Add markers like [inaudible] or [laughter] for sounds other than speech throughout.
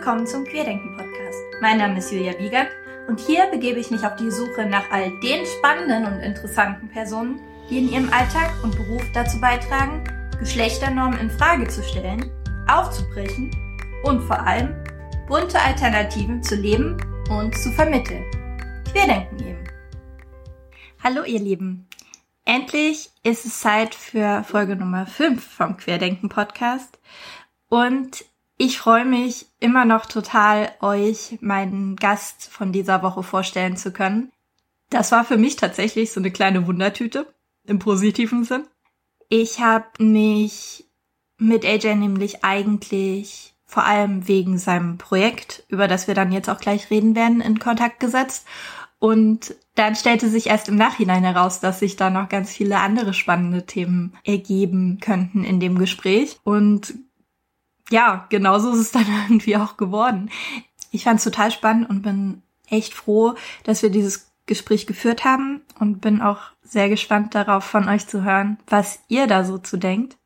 willkommen zum Querdenken Podcast. Mein Name ist Julia Wiegert und hier begebe ich mich auf die Suche nach all den spannenden und interessanten Personen, die in ihrem Alltag und Beruf dazu beitragen, Geschlechternormen in Frage zu stellen, aufzubrechen und vor allem bunte Alternativen zu leben und zu vermitteln. Querdenken eben. Hallo ihr Lieben. Endlich ist es Zeit für Folge Nummer 5 vom Querdenken Podcast. Und ich freue mich immer noch total, euch meinen Gast von dieser Woche vorstellen zu können. Das war für mich tatsächlich so eine kleine Wundertüte im positiven Sinn. Ich habe mich mit AJ nämlich eigentlich vor allem wegen seinem Projekt, über das wir dann jetzt auch gleich reden werden, in Kontakt gesetzt. Und dann stellte sich erst im Nachhinein heraus, dass sich da noch ganz viele andere spannende Themen ergeben könnten in dem Gespräch. Und ja, genauso ist es dann [laughs] irgendwie auch geworden. Ich fand es total spannend und bin echt froh, dass wir dieses Gespräch geführt haben und bin auch sehr gespannt darauf, von euch zu hören, was ihr da so zu denkt.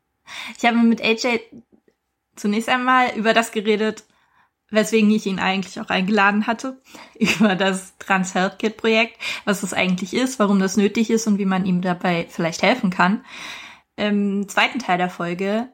Ich habe mit AJ zunächst einmal über das geredet, weswegen ich ihn eigentlich auch eingeladen hatte, [laughs] über das Trans Health Kit Projekt, was das eigentlich ist, warum das nötig ist und wie man ihm dabei vielleicht helfen kann. Im zweiten Teil der Folge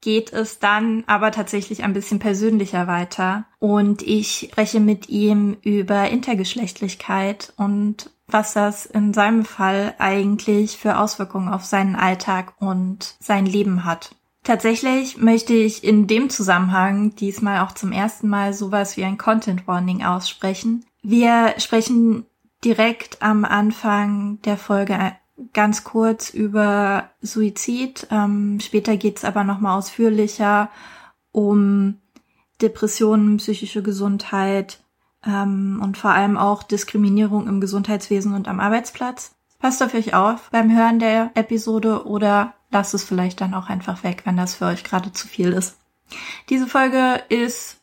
geht es dann aber tatsächlich ein bisschen persönlicher weiter. Und ich spreche mit ihm über Intergeschlechtlichkeit und was das in seinem Fall eigentlich für Auswirkungen auf seinen Alltag und sein Leben hat. Tatsächlich möchte ich in dem Zusammenhang diesmal auch zum ersten Mal sowas wie ein Content Warning aussprechen. Wir sprechen direkt am Anfang der Folge ganz kurz über Suizid. Ähm, später geht's aber nochmal ausführlicher um Depressionen, psychische Gesundheit ähm, und vor allem auch Diskriminierung im Gesundheitswesen und am Arbeitsplatz. Passt auf euch auf beim Hören der Episode oder lasst es vielleicht dann auch einfach weg, wenn das für euch gerade zu viel ist. Diese Folge ist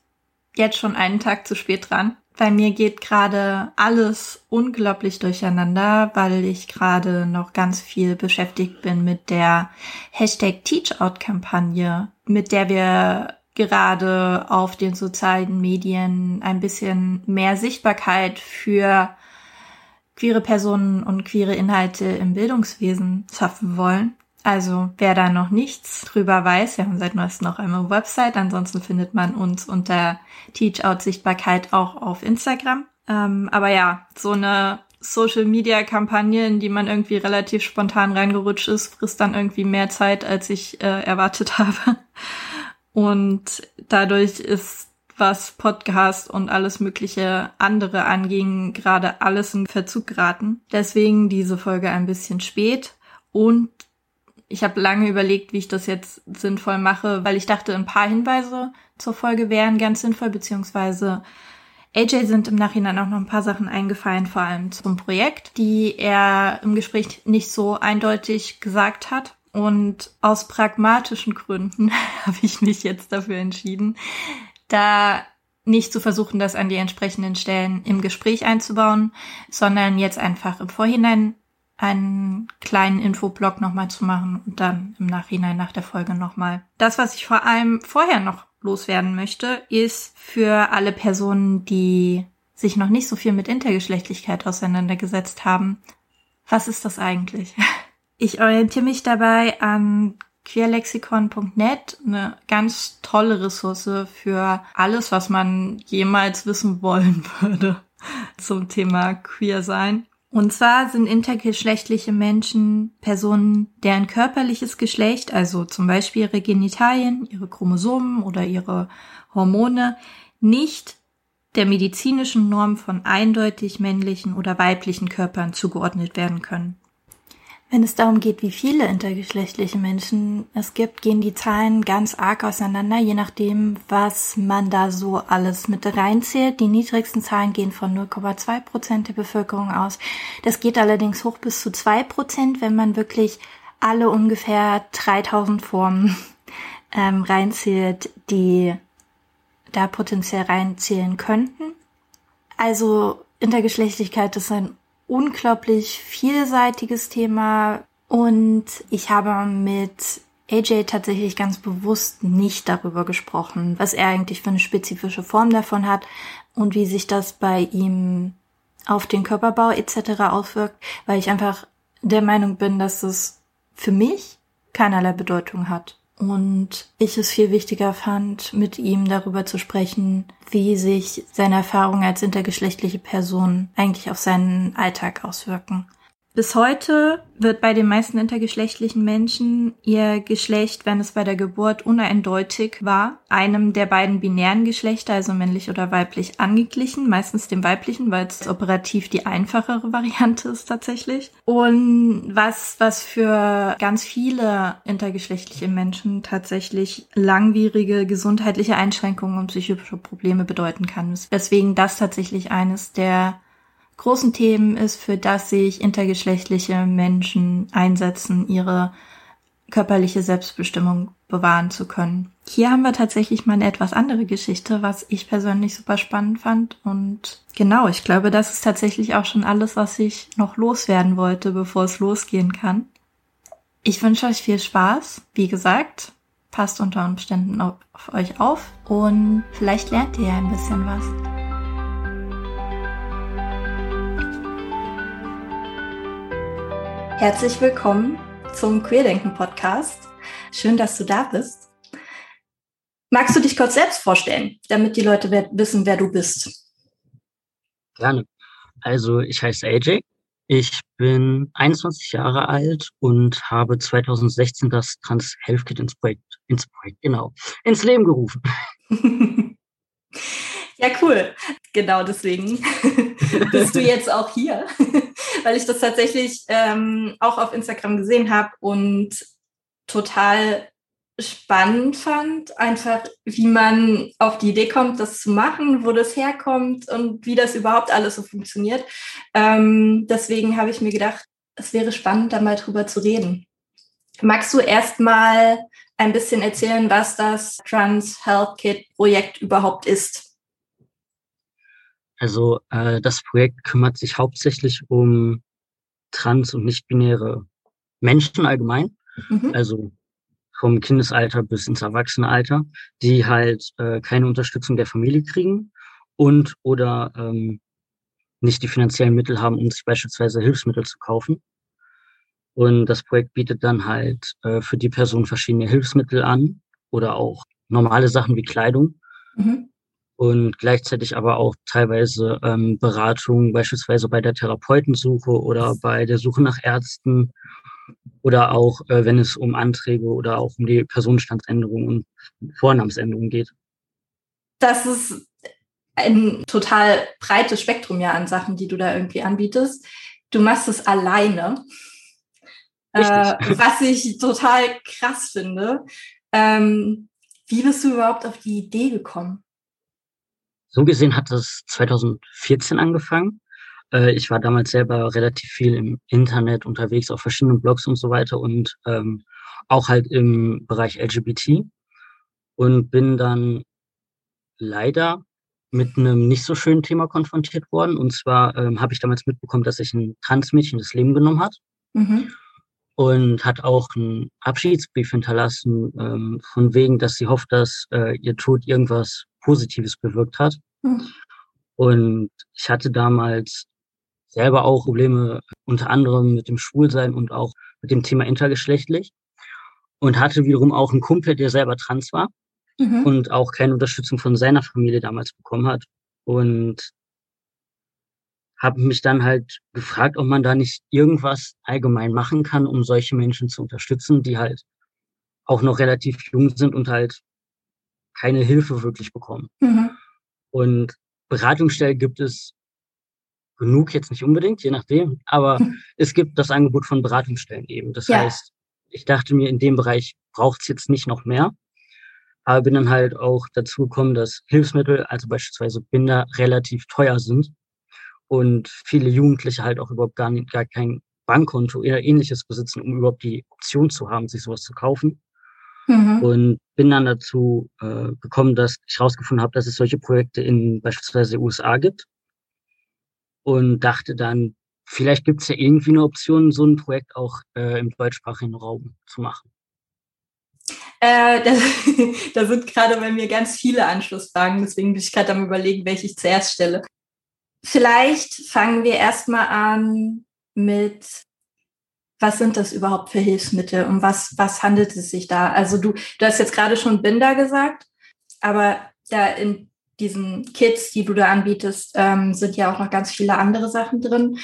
jetzt schon einen Tag zu spät dran. Bei mir geht gerade alles unglaublich durcheinander, weil ich gerade noch ganz viel beschäftigt bin mit der Hashtag Teachout-Kampagne, mit der wir gerade auf den sozialen Medien ein bisschen mehr Sichtbarkeit für queere Personen und queere Inhalte im Bildungswesen schaffen wollen. Also wer da noch nichts drüber weiß, wir haben seit neuestem noch einmal Website, ansonsten findet man uns unter Teachout Sichtbarkeit auch auf Instagram. Ähm, aber ja, so eine Social Media Kampagne, in die man irgendwie relativ spontan reingerutscht ist, frisst dann irgendwie mehr Zeit, als ich äh, erwartet [laughs] habe. Und dadurch ist was Podcast und alles mögliche andere anging, gerade alles in Verzug geraten. Deswegen diese Folge ein bisschen spät. Und ich habe lange überlegt, wie ich das jetzt sinnvoll mache, weil ich dachte, ein paar Hinweise zur Folge wären ganz sinnvoll, beziehungsweise AJ sind im Nachhinein auch noch ein paar Sachen eingefallen, vor allem zum Projekt, die er im Gespräch nicht so eindeutig gesagt hat. Und aus pragmatischen Gründen [laughs] habe ich mich jetzt dafür entschieden, da nicht zu versuchen, das an die entsprechenden Stellen im Gespräch einzubauen, sondern jetzt einfach im Vorhinein einen kleinen Infoblock nochmal zu machen und dann im Nachhinein nach der Folge nochmal. Das, was ich vor allem vorher noch loswerden möchte, ist für alle Personen, die sich noch nicht so viel mit Intergeschlechtlichkeit auseinandergesetzt haben. Was ist das eigentlich? [laughs] Ich orientiere mich dabei an queerlexikon.net, eine ganz tolle Ressource für alles, was man jemals wissen wollen [laughs] würde zum Thema queer sein. Und zwar sind intergeschlechtliche Menschen Personen, deren körperliches Geschlecht, also zum Beispiel ihre Genitalien, ihre Chromosomen oder ihre Hormone, nicht der medizinischen Norm von eindeutig männlichen oder weiblichen Körpern zugeordnet werden können. Wenn es darum geht, wie viele intergeschlechtliche Menschen es gibt, gehen die Zahlen ganz arg auseinander, je nachdem, was man da so alles mit reinzählt. Die niedrigsten Zahlen gehen von 0,2 Prozent der Bevölkerung aus. Das geht allerdings hoch bis zu zwei Prozent, wenn man wirklich alle ungefähr 3000 Formen [laughs] ähm, reinzählt, die da potenziell reinzählen könnten. Also Intergeschlechtlichkeit ist ein unglaublich vielseitiges Thema und ich habe mit AJ tatsächlich ganz bewusst nicht darüber gesprochen, was er eigentlich für eine spezifische Form davon hat und wie sich das bei ihm auf den Körperbau etc. auswirkt, weil ich einfach der Meinung bin, dass es für mich keinerlei Bedeutung hat. Und ich es viel wichtiger fand, mit ihm darüber zu sprechen, wie sich seine Erfahrungen als intergeschlechtliche Person eigentlich auf seinen Alltag auswirken. Bis heute wird bei den meisten intergeschlechtlichen Menschen ihr Geschlecht, wenn es bei der Geburt uneindeutig war, einem der beiden binären Geschlechter, also männlich oder weiblich, angeglichen, meistens dem weiblichen, weil es operativ die einfachere Variante ist tatsächlich. Und was, was für ganz viele intergeschlechtliche Menschen tatsächlich langwierige gesundheitliche Einschränkungen und psychische Probleme bedeuten kann. Deswegen das tatsächlich eines der großen Themen ist, für das sich intergeschlechtliche Menschen einsetzen, ihre körperliche Selbstbestimmung bewahren zu können. Hier haben wir tatsächlich mal eine etwas andere Geschichte, was ich persönlich super spannend fand. Und genau, ich glaube, das ist tatsächlich auch schon alles, was ich noch loswerden wollte, bevor es losgehen kann. Ich wünsche euch viel Spaß. Wie gesagt, passt unter Umständen auf, euch auf und vielleicht lernt ihr ja ein bisschen was. Herzlich willkommen zum Queerdenken Podcast. Schön, dass du da bist. Magst du dich kurz selbst vorstellen, damit die Leute wissen, wer du bist? Gerne. Also ich heiße AJ. Ich bin 21 Jahre alt und habe 2016 das Trans Health Kit ins Projekt, ins Projekt, genau, ins Leben gerufen. [laughs] Ja, cool. Genau deswegen [laughs] bist du jetzt auch hier, weil ich das tatsächlich ähm, auch auf Instagram gesehen habe und total spannend fand, einfach wie man auf die Idee kommt, das zu machen, wo das herkommt und wie das überhaupt alles so funktioniert. Ähm, deswegen habe ich mir gedacht, es wäre spannend, da mal drüber zu reden. Magst du erst mal ein bisschen erzählen, was das Trans Health Kit Projekt überhaupt ist? Also äh, das Projekt kümmert sich hauptsächlich um trans- und nicht-binäre Menschen allgemein, mhm. also vom Kindesalter bis ins Erwachsenenalter, die halt äh, keine Unterstützung der Familie kriegen und oder ähm, nicht die finanziellen Mittel haben, um sich beispielsweise Hilfsmittel zu kaufen. Und das Projekt bietet dann halt äh, für die Person verschiedene Hilfsmittel an oder auch normale Sachen wie Kleidung. Mhm und gleichzeitig aber auch teilweise ähm, Beratung, beispielsweise bei der Therapeutensuche oder bei der Suche nach Ärzten oder auch, äh, wenn es um Anträge oder auch um die Personenstandsänderung und Vornamensänderung geht. Das ist ein total breites Spektrum ja an Sachen, die du da irgendwie anbietest. Du machst es alleine, äh, was ich total krass finde. Ähm, wie bist du überhaupt auf die Idee gekommen? So gesehen hat das 2014 angefangen. Äh, ich war damals selber relativ viel im Internet unterwegs, auf verschiedenen Blogs und so weiter und ähm, auch halt im Bereich LGBT und bin dann leider mit einem nicht so schönen Thema konfrontiert worden. Und zwar ähm, habe ich damals mitbekommen, dass sich ein Transmädchen das Leben genommen hat. Mhm. Und hat auch einen Abschiedsbrief hinterlassen, ähm, von wegen, dass sie hofft, dass äh, ihr Tod irgendwas Positives bewirkt hat. Mhm. Und ich hatte damals selber auch Probleme, unter anderem mit dem Schwulsein und auch mit dem Thema intergeschlechtlich. Und hatte wiederum auch einen Kumpel, der selber trans war mhm. und auch keine Unterstützung von seiner Familie damals bekommen hat. Und habe mich dann halt gefragt, ob man da nicht irgendwas allgemein machen kann, um solche Menschen zu unterstützen, die halt auch noch relativ jung sind und halt keine Hilfe wirklich bekommen. Mhm. Und Beratungsstellen gibt es genug, jetzt nicht unbedingt, je nachdem, aber mhm. es gibt das Angebot von Beratungsstellen eben. Das ja. heißt, ich dachte mir, in dem Bereich braucht es jetzt nicht noch mehr. Aber bin dann halt auch dazu gekommen, dass Hilfsmittel, also beispielsweise Binder, relativ teuer sind und viele Jugendliche halt auch überhaupt gar, nicht, gar kein Bankkonto oder ähnliches besitzen, um überhaupt die Option zu haben, sich sowas zu kaufen. Mhm. Und bin dann dazu äh, gekommen, dass ich herausgefunden habe, dass es solche Projekte in beispielsweise USA gibt. Und dachte dann, vielleicht gibt es ja irgendwie eine Option, so ein Projekt auch äh, im deutschsprachigen Raum zu machen. Äh, [laughs] da, da sind gerade bei mir ganz viele Anschlussfragen, deswegen bin ich gerade am überlegen, welche ich zuerst stelle. Vielleicht fangen wir erstmal an mit, was sind das überhaupt für Hilfsmittel und was, was handelt es sich da? Also du, du hast jetzt gerade schon Binder gesagt, aber da in diesen Kits, die du da anbietest, ähm, sind ja auch noch ganz viele andere Sachen drin.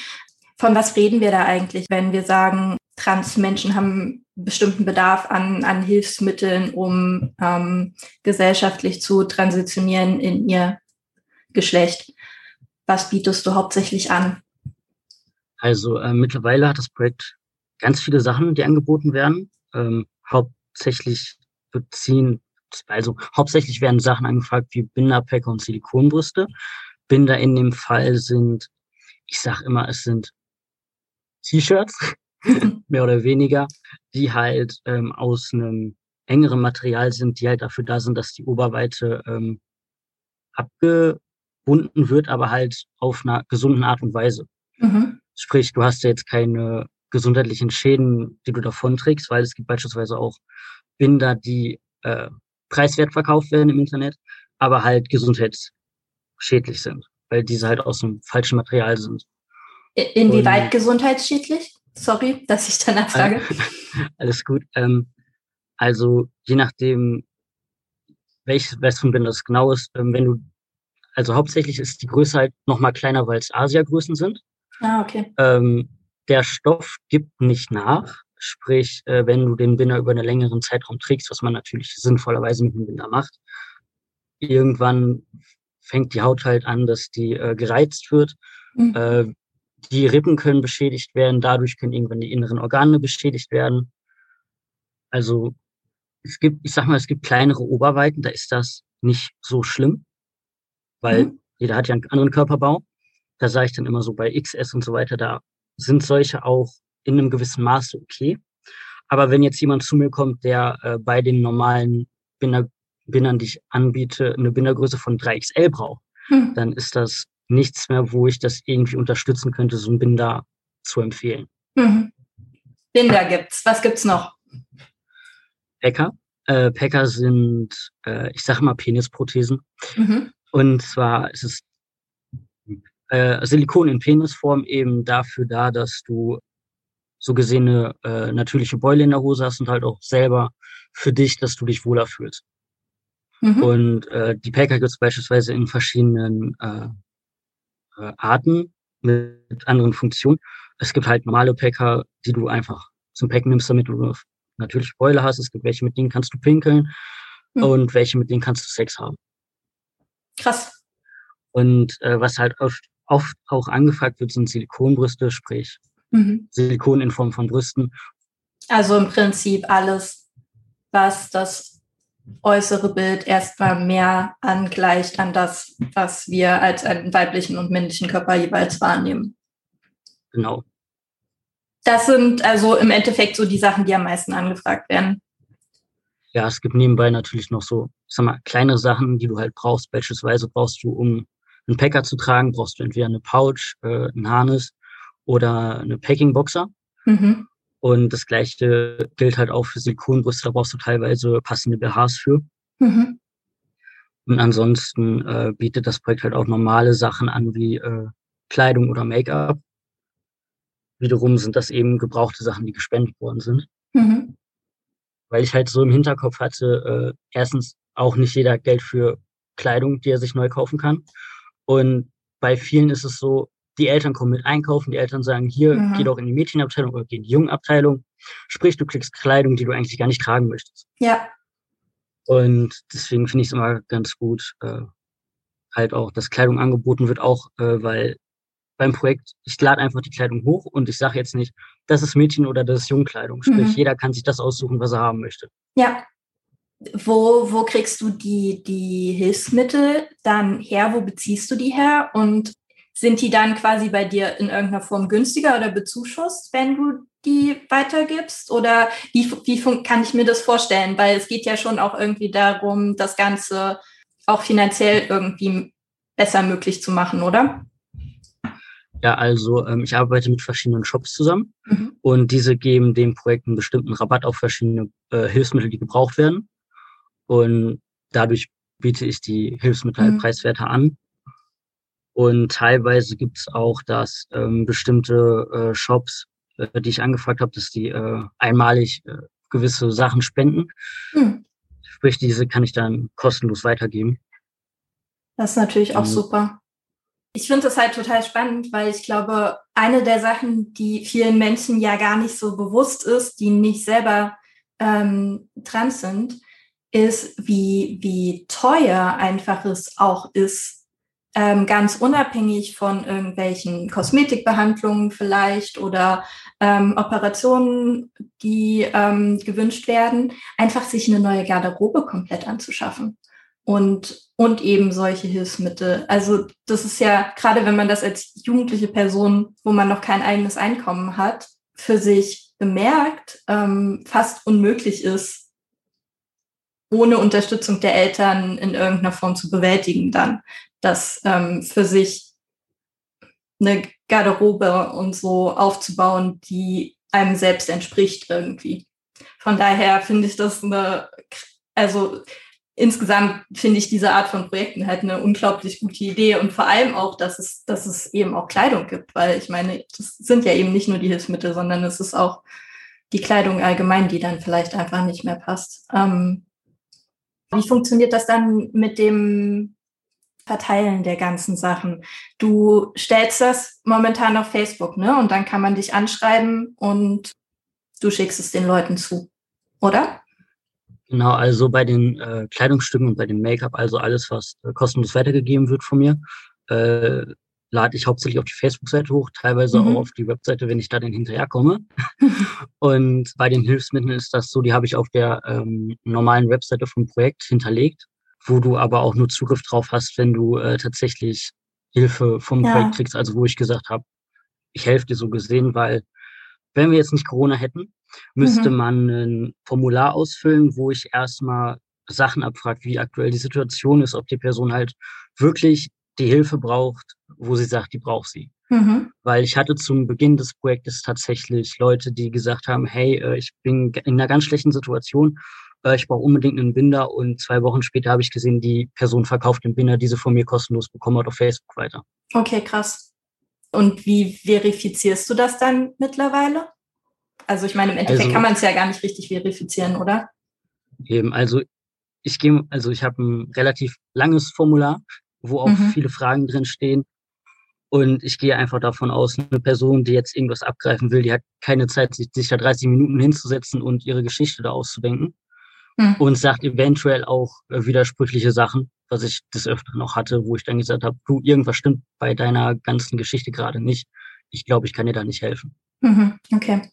Von was reden wir da eigentlich, wenn wir sagen, Transmenschen haben bestimmten Bedarf an, an Hilfsmitteln, um ähm, gesellschaftlich zu transitionieren in ihr Geschlecht? Was bietest du hauptsächlich an? Also äh, mittlerweile hat das Projekt ganz viele Sachen, die angeboten werden. Ähm, hauptsächlich beziehen, also hauptsächlich werden Sachen angefragt wie Binderpäcker und Silikonbrüste. Binder in dem Fall sind, ich sag immer, es sind T-Shirts, [laughs] mehr oder weniger, die halt ähm, aus einem engeren Material sind, die halt dafür da sind, dass die Oberweite ähm, abgebunden wird, aber halt auf einer gesunden Art und Weise. Mhm. Sprich, du hast ja jetzt keine gesundheitlichen Schäden, die du davon trägst, weil es gibt beispielsweise auch Binder, die äh, preiswert verkauft werden im Internet, aber halt gesundheitsschädlich sind, weil diese halt aus einem falschen Material sind. Inwieweit und, gesundheitsschädlich? Sorry, dass ich danach frage. [laughs] Alles gut. Ähm, also je nachdem, welches Westernbinder das genau ist, ähm, wenn du, also hauptsächlich ist die Größe halt nochmal kleiner, weil es Asia-Größen sind. Ah, okay. Ähm, der Stoff gibt nicht nach. Sprich, äh, wenn du den Binder über einen längeren Zeitraum trägst, was man natürlich sinnvollerweise mit dem Binder macht, irgendwann fängt die Haut halt an, dass die äh, gereizt wird. Mhm. Äh, die Rippen können beschädigt werden, dadurch können irgendwann die inneren Organe beschädigt werden. Also es gibt, ich sag mal, es gibt kleinere Oberweiten, da ist das nicht so schlimm, weil mhm. jeder hat ja einen anderen Körperbau. Da sage ich dann immer so bei XS und so weiter, da sind solche auch in einem gewissen Maße okay. Aber wenn jetzt jemand zu mir kommt, der äh, bei den normalen Binder, Bindern, die ich anbiete, eine Bindergröße von 3XL braucht, mhm. dann ist das nichts mehr, wo ich das irgendwie unterstützen könnte, so ein Binder zu empfehlen. Mhm. Binder gibt's. Was gibt's noch? Packer. Äh, Packer sind, äh, ich sage mal, Penisprothesen. Mhm. Und zwar ist es äh, Silikon in Penisform eben dafür da, dass du so gesehen eine äh, natürliche Beule in der Hose hast und halt auch selber für dich, dass du dich wohler fühlst. Mhm. Und äh, die Packer gibt es beispielsweise in verschiedenen äh, äh, Arten mit anderen Funktionen. Es gibt halt normale Packer, die du einfach zum Packen nimmst, damit du natürlich Beule hast. Es gibt welche, mit denen kannst du pinkeln mhm. und welche, mit denen kannst du Sex haben. Krass. Und äh, was halt oft, oft auch angefragt wird, sind Silikonbrüste, sprich mhm. Silikon in Form von Brüsten. Also im Prinzip alles, was das äußere Bild erstmal mehr angleicht an das, was wir als einen weiblichen und männlichen Körper jeweils wahrnehmen. Genau. Das sind also im Endeffekt so die Sachen, die am meisten angefragt werden. Ja, es gibt nebenbei natürlich noch so, sag mal, kleine Sachen, die du halt brauchst. Beispielsweise brauchst du, um einen Packer zu tragen, brauchst du entweder eine Pouch, äh, ein Harness oder eine Packing-Boxer. Mhm. Und das gleiche gilt halt auch für Silikonbrüste, da brauchst du teilweise passende BHs für. Mhm. Und ansonsten äh, bietet das Projekt halt auch normale Sachen an wie äh, Kleidung oder Make-up. Wiederum sind das eben gebrauchte Sachen, die gespendet worden sind. Mhm. Weil ich halt so im Hinterkopf hatte, äh, erstens auch nicht jeder hat Geld für Kleidung, die er sich neu kaufen kann. Und bei vielen ist es so, die Eltern kommen mit einkaufen, die Eltern sagen, hier, mhm. geh doch in die Mädchenabteilung oder geh in die Jungenabteilung. Sprich, du kriegst Kleidung, die du eigentlich gar nicht tragen möchtest. Ja. Und deswegen finde ich es immer ganz gut, äh, halt auch, dass Kleidung angeboten wird, auch äh, weil beim Projekt, ich lade einfach die Kleidung hoch und ich sage jetzt nicht, das ist Mädchen oder das ist Jungkleidung. Sprich, mhm. jeder kann sich das aussuchen, was er haben möchte. Ja. Wo, wo kriegst du die, die Hilfsmittel dann her? Wo beziehst du die her? Und sind die dann quasi bei dir in irgendeiner Form günstiger oder bezuschusst, wenn du die weitergibst? Oder wie, wie kann ich mir das vorstellen? Weil es geht ja schon auch irgendwie darum, das Ganze auch finanziell irgendwie besser möglich zu machen, oder? Ja, also ähm, ich arbeite mit verschiedenen Shops zusammen mhm. und diese geben dem Projekt einen bestimmten Rabatt auf verschiedene äh, Hilfsmittel, die gebraucht werden. Und dadurch biete ich die Hilfsmittel mhm. preiswerter an. Und teilweise gibt es auch, dass ähm, bestimmte äh, Shops, äh, die ich angefragt habe, dass die äh, einmalig äh, gewisse Sachen spenden. Mhm. Sprich, diese kann ich dann kostenlos weitergeben. Das ist natürlich auch mhm. super. Ich finde das halt total spannend, weil ich glaube, eine der Sachen, die vielen Menschen ja gar nicht so bewusst ist, die nicht selber ähm, trans sind, ist, wie, wie teuer einfach es auch ist, ähm, ganz unabhängig von irgendwelchen Kosmetikbehandlungen vielleicht oder ähm, Operationen, die ähm, gewünscht werden, einfach sich eine neue Garderobe komplett anzuschaffen und, und eben solche Hilfsmittel. Also das ist ja, gerade wenn man das als jugendliche Person, wo man noch kein eigenes Einkommen hat, für sich bemerkt, ähm, fast unmöglich ist, ohne Unterstützung der Eltern in irgendeiner Form zu bewältigen, dann das ähm, für sich eine Garderobe und so aufzubauen, die einem selbst entspricht irgendwie. Von daher finde ich das eine, also insgesamt finde ich diese Art von Projekten halt eine unglaublich gute Idee und vor allem auch, dass es, dass es eben auch Kleidung gibt, weil ich meine, das sind ja eben nicht nur die Hilfsmittel, sondern es ist auch die Kleidung allgemein, die dann vielleicht einfach nicht mehr passt. Ähm, wie funktioniert das dann mit dem Verteilen der ganzen Sachen? Du stellst das momentan auf Facebook, ne? Und dann kann man dich anschreiben und du schickst es den Leuten zu, oder? Genau, also bei den äh, Kleidungsstücken und bei dem Make-up, also alles, was äh, kostenlos weitergegeben wird von mir, äh, lade ich hauptsächlich auf die Facebook-Seite hoch, teilweise mhm. auch auf die Webseite, wenn ich da dann hinterherkomme. [laughs] und bei den Hilfsmitteln ist das so, die habe ich auf der ähm, normalen Webseite vom Projekt hinterlegt, wo du aber auch nur Zugriff drauf hast, wenn du äh, tatsächlich Hilfe vom ja. Projekt kriegst, also wo ich gesagt habe, ich helfe dir so gesehen, weil wenn wir jetzt nicht Corona hätten, müsste mhm. man ein Formular ausfüllen, wo ich erstmal Sachen abfrage, wie aktuell die Situation ist, ob die Person halt wirklich die Hilfe braucht, wo sie sagt, die braucht sie. Mhm. Weil ich hatte zum Beginn des Projektes tatsächlich Leute, die gesagt haben, hey, äh, ich bin in einer ganz schlechten Situation, äh, ich brauche unbedingt einen Binder und zwei Wochen später habe ich gesehen, die Person verkauft den Binder, die sie von mir kostenlos bekommen hat auf Facebook weiter. Okay, krass. Und wie verifizierst du das dann mittlerweile? Also ich meine, im Endeffekt also, kann man es ja gar nicht richtig verifizieren, oder? Eben, also ich gehe, also ich habe ein relativ langes Formular, wo auch mhm. viele Fragen drin stehen. Und ich gehe einfach davon aus, eine Person, die jetzt irgendwas abgreifen will, die hat keine Zeit, sich, da 30 Minuten hinzusetzen und ihre Geschichte da auszudenken. Mhm. Und sagt eventuell auch äh, widersprüchliche Sachen, was ich des Öfteren noch hatte, wo ich dann gesagt habe, du, irgendwas stimmt bei deiner ganzen Geschichte gerade nicht. Ich glaube, ich kann dir da nicht helfen. Mhm. Okay.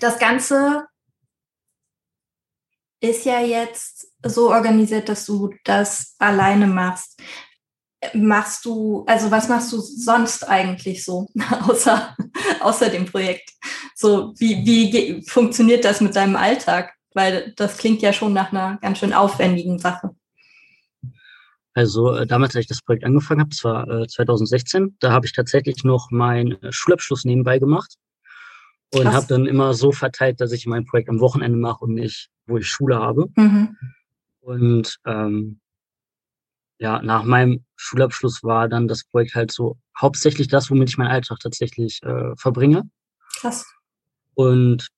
Das Ganze ist ja jetzt so organisiert, dass du das alleine machst. Machst du, also was machst du sonst eigentlich so, [laughs] außer, außer dem Projekt? So, wie, wie funktioniert das mit deinem Alltag? Weil das klingt ja schon nach einer ganz schön aufwendigen Sache. Also äh, damals, als ich das Projekt angefangen habe, das war äh, 2016, da habe ich tatsächlich noch meinen äh, Schulabschluss nebenbei gemacht und habe dann immer so verteilt, dass ich mein Projekt am Wochenende mache und nicht, wo ich Schule habe. Mhm. Und ähm, ja, nach meinem Schulabschluss war dann das Projekt halt so hauptsächlich das, womit ich meinen Alltag tatsächlich äh, verbringe. Krass. Und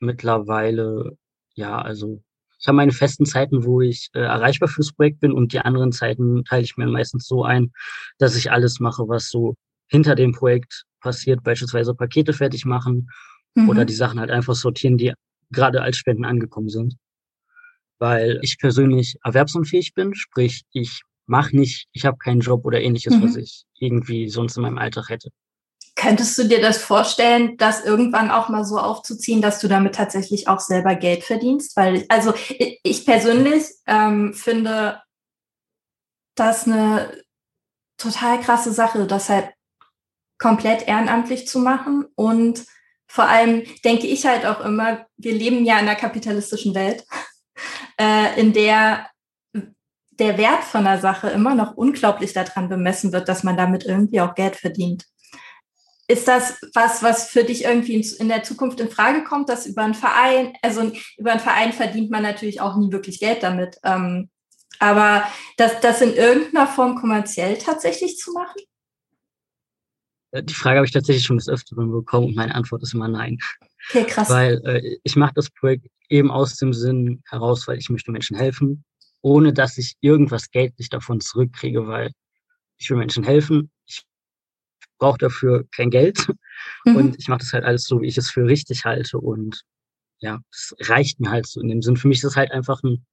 mittlerweile, ja, also ich habe meine festen Zeiten, wo ich äh, erreichbar fürs Projekt bin und die anderen Zeiten teile ich mir meistens so ein, dass ich alles mache, was so hinter dem Projekt passiert, beispielsweise Pakete fertig machen mhm. oder die Sachen halt einfach sortieren, die gerade als Spenden angekommen sind. Weil ich persönlich erwerbsunfähig bin, sprich, ich mache nicht, ich habe keinen Job oder ähnliches, mhm. was ich irgendwie sonst in meinem Alltag hätte. Könntest du dir das vorstellen, das irgendwann auch mal so aufzuziehen, dass du damit tatsächlich auch selber Geld verdienst? Weil, also ich persönlich ähm, finde das eine total krasse Sache, das halt komplett ehrenamtlich zu machen und vor allem denke ich halt auch immer, wir leben ja in einer kapitalistischen Welt, [laughs] äh, in der der Wert von einer Sache immer noch unglaublich daran bemessen wird, dass man damit irgendwie auch Geld verdient. ist das was, was für dich irgendwie in, der Zukunft in Frage kommt, dass über einen Verein, also über einen Verein verdient man natürlich auch nie wirklich Geld damit. Ähm, aber das, das in irgendeiner Form kommerziell tatsächlich zu machen? Äh, die Frage habe ich tatsächlich schon des Öfteren bekommen und meine Antwort ist immer nein. Okay, krass. Weil äh, ich mache das Projekt eben aus dem Sinn heraus, weil ich möchte Menschen helfen, ohne dass ich irgendwas geldlich davon zurückkriege, weil ich will Menschen helfen. Ich brauche dafür kein Geld mhm. und ich mache das halt alles so, wie ich es für richtig halte und ja, das reicht mir halt so in dem Sinn. Für mich ist es halt einfach ein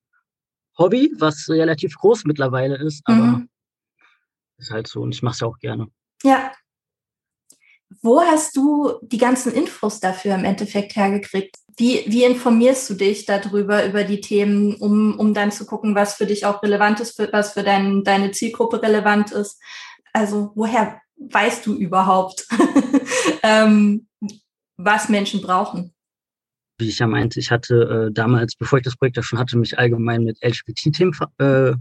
Hobby, was relativ groß mittlerweile ist, aber mhm. ist halt so und ich mache es ja auch gerne. Ja, wo hast du die ganzen Infos dafür im Endeffekt hergekriegt? Wie, wie informierst du dich darüber, über die Themen, um, um dann zu gucken, was für dich auch relevant ist, was für dein, deine Zielgruppe relevant ist? Also woher weißt du überhaupt, [laughs] ähm, was Menschen brauchen? Wie ich ja meinte, ich hatte äh, damals, bevor ich das Projekt ja schon hatte, mich allgemein mit LGBT-Themen äh,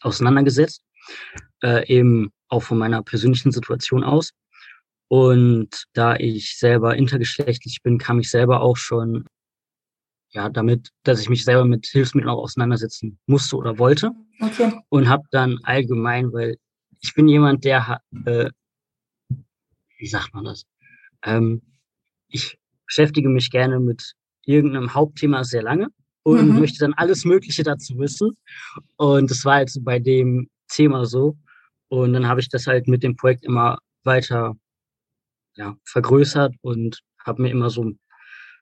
auseinandergesetzt, äh, eben auch von meiner persönlichen Situation aus. Und da ich selber intergeschlechtlich bin, kam ich selber auch schon ja damit, dass ich mich selber mit Hilfsmitteln auch auseinandersetzen musste oder wollte. Okay. Und habe dann allgemein, weil ich bin jemand, der äh, wie sagt man das? Ähm, ich beschäftige mich gerne mit irgendeinem Hauptthema sehr lange und mhm. möchte dann alles Mögliche dazu wissen. Und das war jetzt bei dem Thema so. Und dann habe ich das halt mit dem Projekt immer weiter ja, vergrößert und habe mir immer so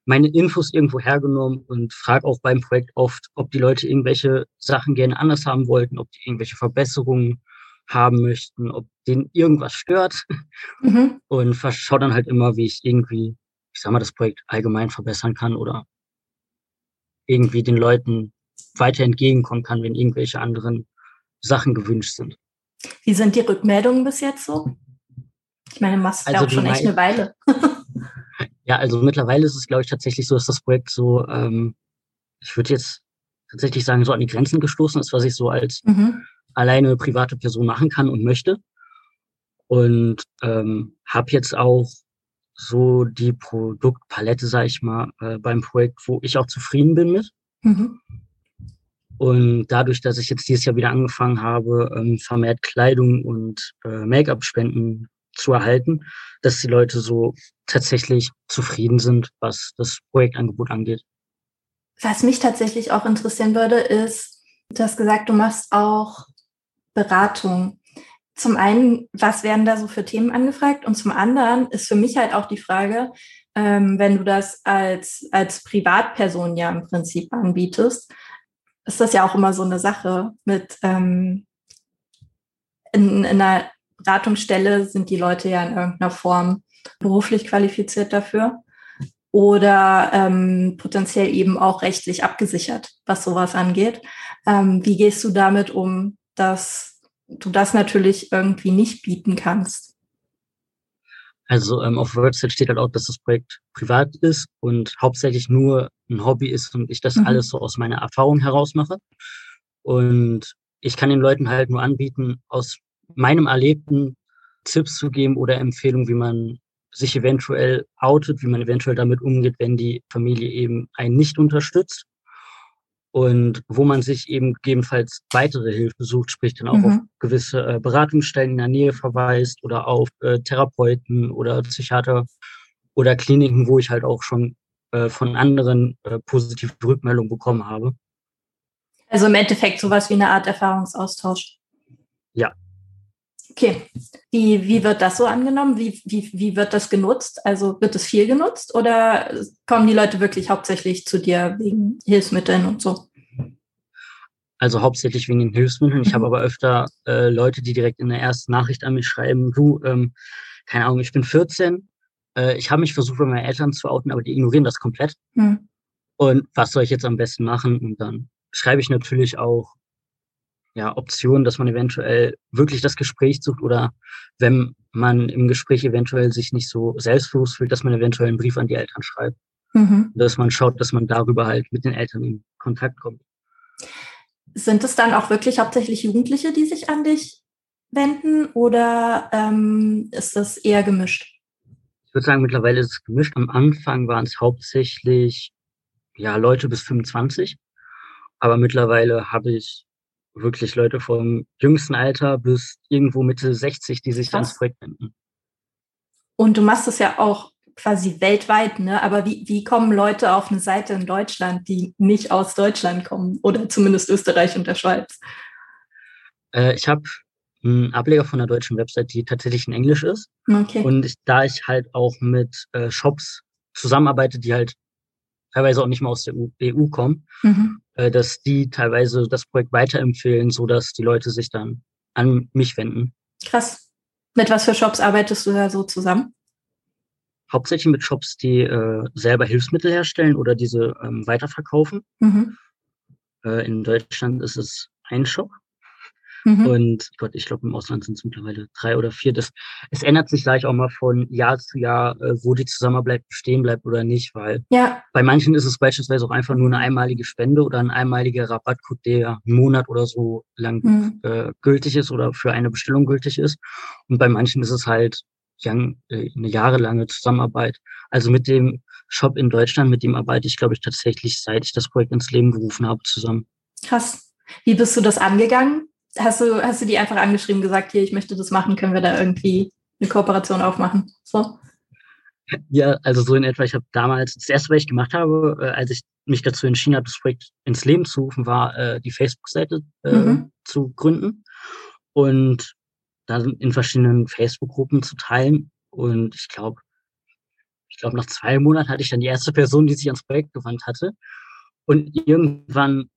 meine Infos irgendwo hergenommen und frage auch beim Projekt oft, ob die Leute irgendwelche Sachen gerne anders haben wollten, ob die irgendwelche Verbesserungen haben möchten, ob denen irgendwas stört mhm. und schaue dann halt immer, wie ich irgendwie, ich sag mal, das Projekt allgemein verbessern kann oder irgendwie den Leuten weiter entgegenkommen kann, wenn irgendwelche anderen Sachen gewünscht sind. Wie sind die Rückmeldungen bis jetzt so? Ich meine, machst also ja auch schon echt eine Weile. [laughs] ja, also mittlerweile ist es, glaube ich, tatsächlich so, dass das Projekt so, ähm, ich würde jetzt tatsächlich sagen, so an die Grenzen gestoßen ist, was ich so als mhm. alleine private Person machen kann und möchte. Und ähm, habe jetzt auch so die Produktpalette, sage ich mal, äh, beim Projekt, wo ich auch zufrieden bin mit. Mhm. Und dadurch, dass ich jetzt dieses Jahr wieder angefangen habe, ähm, vermehrt Kleidung und äh, Make-up spenden zu erhalten, dass die Leute so tatsächlich zufrieden sind, was das Projektangebot angeht. Was mich tatsächlich auch interessieren würde, ist, du hast gesagt, du machst auch Beratung. Zum einen, was werden da so für Themen angefragt? Und zum anderen ist für mich halt auch die Frage, ähm, wenn du das als, als Privatperson ja im Prinzip anbietest, ist das ja auch immer so eine Sache mit ähm, in, in einer Beratungsstelle sind die Leute ja in irgendeiner Form beruflich qualifiziert dafür oder ähm, potenziell eben auch rechtlich abgesichert, was sowas angeht. Ähm, wie gehst du damit um, dass du das natürlich irgendwie nicht bieten kannst? Also ähm, auf Website steht halt auch, dass das Projekt privat ist und hauptsächlich nur ein Hobby ist und ich das mhm. alles so aus meiner Erfahrung heraus mache. Und ich kann den Leuten halt nur anbieten, aus meinem Erlebten Tipps zu geben oder Empfehlungen, wie man sich eventuell outet, wie man eventuell damit umgeht, wenn die Familie eben einen nicht unterstützt und wo man sich eben gegebenenfalls weitere Hilfe sucht, sprich dann auch mhm. auf gewisse äh, Beratungsstellen in der Nähe verweist oder auf äh, Therapeuten oder Psychiater oder Kliniken, wo ich halt auch schon äh, von anderen positive Rückmeldungen bekommen habe. Also im Endeffekt sowas wie eine Art Erfahrungsaustausch. Ja, Okay. Wie, wie wird das so angenommen? Wie, wie, wie wird das genutzt? Also wird es viel genutzt oder kommen die Leute wirklich hauptsächlich zu dir wegen Hilfsmitteln und so? Also hauptsächlich wegen den Hilfsmitteln. Ich habe aber öfter äh, Leute, die direkt in der ersten Nachricht an mich schreiben, du, ähm, keine Ahnung, ich bin 14, äh, ich habe mich versucht, bei meinen Eltern zu outen, aber die ignorieren das komplett. Hm. Und was soll ich jetzt am besten machen? Und dann schreibe ich natürlich auch ja, Option, dass man eventuell wirklich das Gespräch sucht oder wenn man im Gespräch eventuell sich nicht so selbstbewusst fühlt, dass man eventuell einen Brief an die Eltern schreibt. Mhm. Dass man schaut, dass man darüber halt mit den Eltern in Kontakt kommt. Sind es dann auch wirklich hauptsächlich Jugendliche, die sich an dich wenden oder ähm, ist das eher gemischt? Ich würde sagen, mittlerweile ist es gemischt. Am Anfang waren es hauptsächlich ja Leute bis 25, aber mittlerweile habe ich wirklich Leute vom jüngsten Alter bis irgendwo Mitte 60, die sich Krass. ans Projekt wenden. Und du machst es ja auch quasi weltweit, ne? Aber wie, wie kommen Leute auf eine Seite in Deutschland, die nicht aus Deutschland kommen oder zumindest Österreich und der Schweiz? Äh, ich habe einen Ableger von der deutschen Website, die tatsächlich in Englisch ist. Okay. Und ich, da ich halt auch mit äh, Shops zusammenarbeite, die halt teilweise auch nicht mal aus der EU e kommen, mhm. äh, dass die teilweise das Projekt weiterempfehlen, so dass die Leute sich dann an mich wenden. Krass. Mit was für Shops arbeitest du da so zusammen? Hauptsächlich mit Shops, die äh, selber Hilfsmittel herstellen oder diese ähm, weiterverkaufen. Mhm. Äh, in Deutschland ist es ein Shop. Mhm. Und Gott, ich glaube, im Ausland sind es mittlerweile drei oder vier. Das, es ändert sich gleich auch mal von Jahr zu Jahr, äh, wo die Zusammenarbeit bestehen bleibt oder nicht, weil ja. bei manchen ist es beispielsweise auch einfach nur eine einmalige Spende oder ein einmaliger Rabattcode, der einen Monat oder so lang mhm. äh, gültig ist oder für eine Bestellung gültig ist. Und bei manchen ist es halt äh, eine jahrelange Zusammenarbeit. Also mit dem Shop in Deutschland, mit dem arbeite ich, glaube ich, tatsächlich, seit ich das Projekt ins Leben gerufen habe, zusammen. Krass. Wie bist du das angegangen? Hast du, hast du die einfach angeschrieben, gesagt, hier, ich möchte das machen, können wir da irgendwie eine Kooperation aufmachen? So? Ja, also so in etwa. Ich habe damals, das erste, was ich gemacht habe, äh, als ich mich dazu entschieden habe, das Projekt ins Leben zu rufen, war äh, die Facebook-Seite äh, mhm. zu gründen und dann in verschiedenen Facebook-Gruppen zu teilen. Und ich glaube, ich glaube, nach zwei Monaten hatte ich dann die erste Person, die sich ans Projekt gewandt hatte. Und irgendwann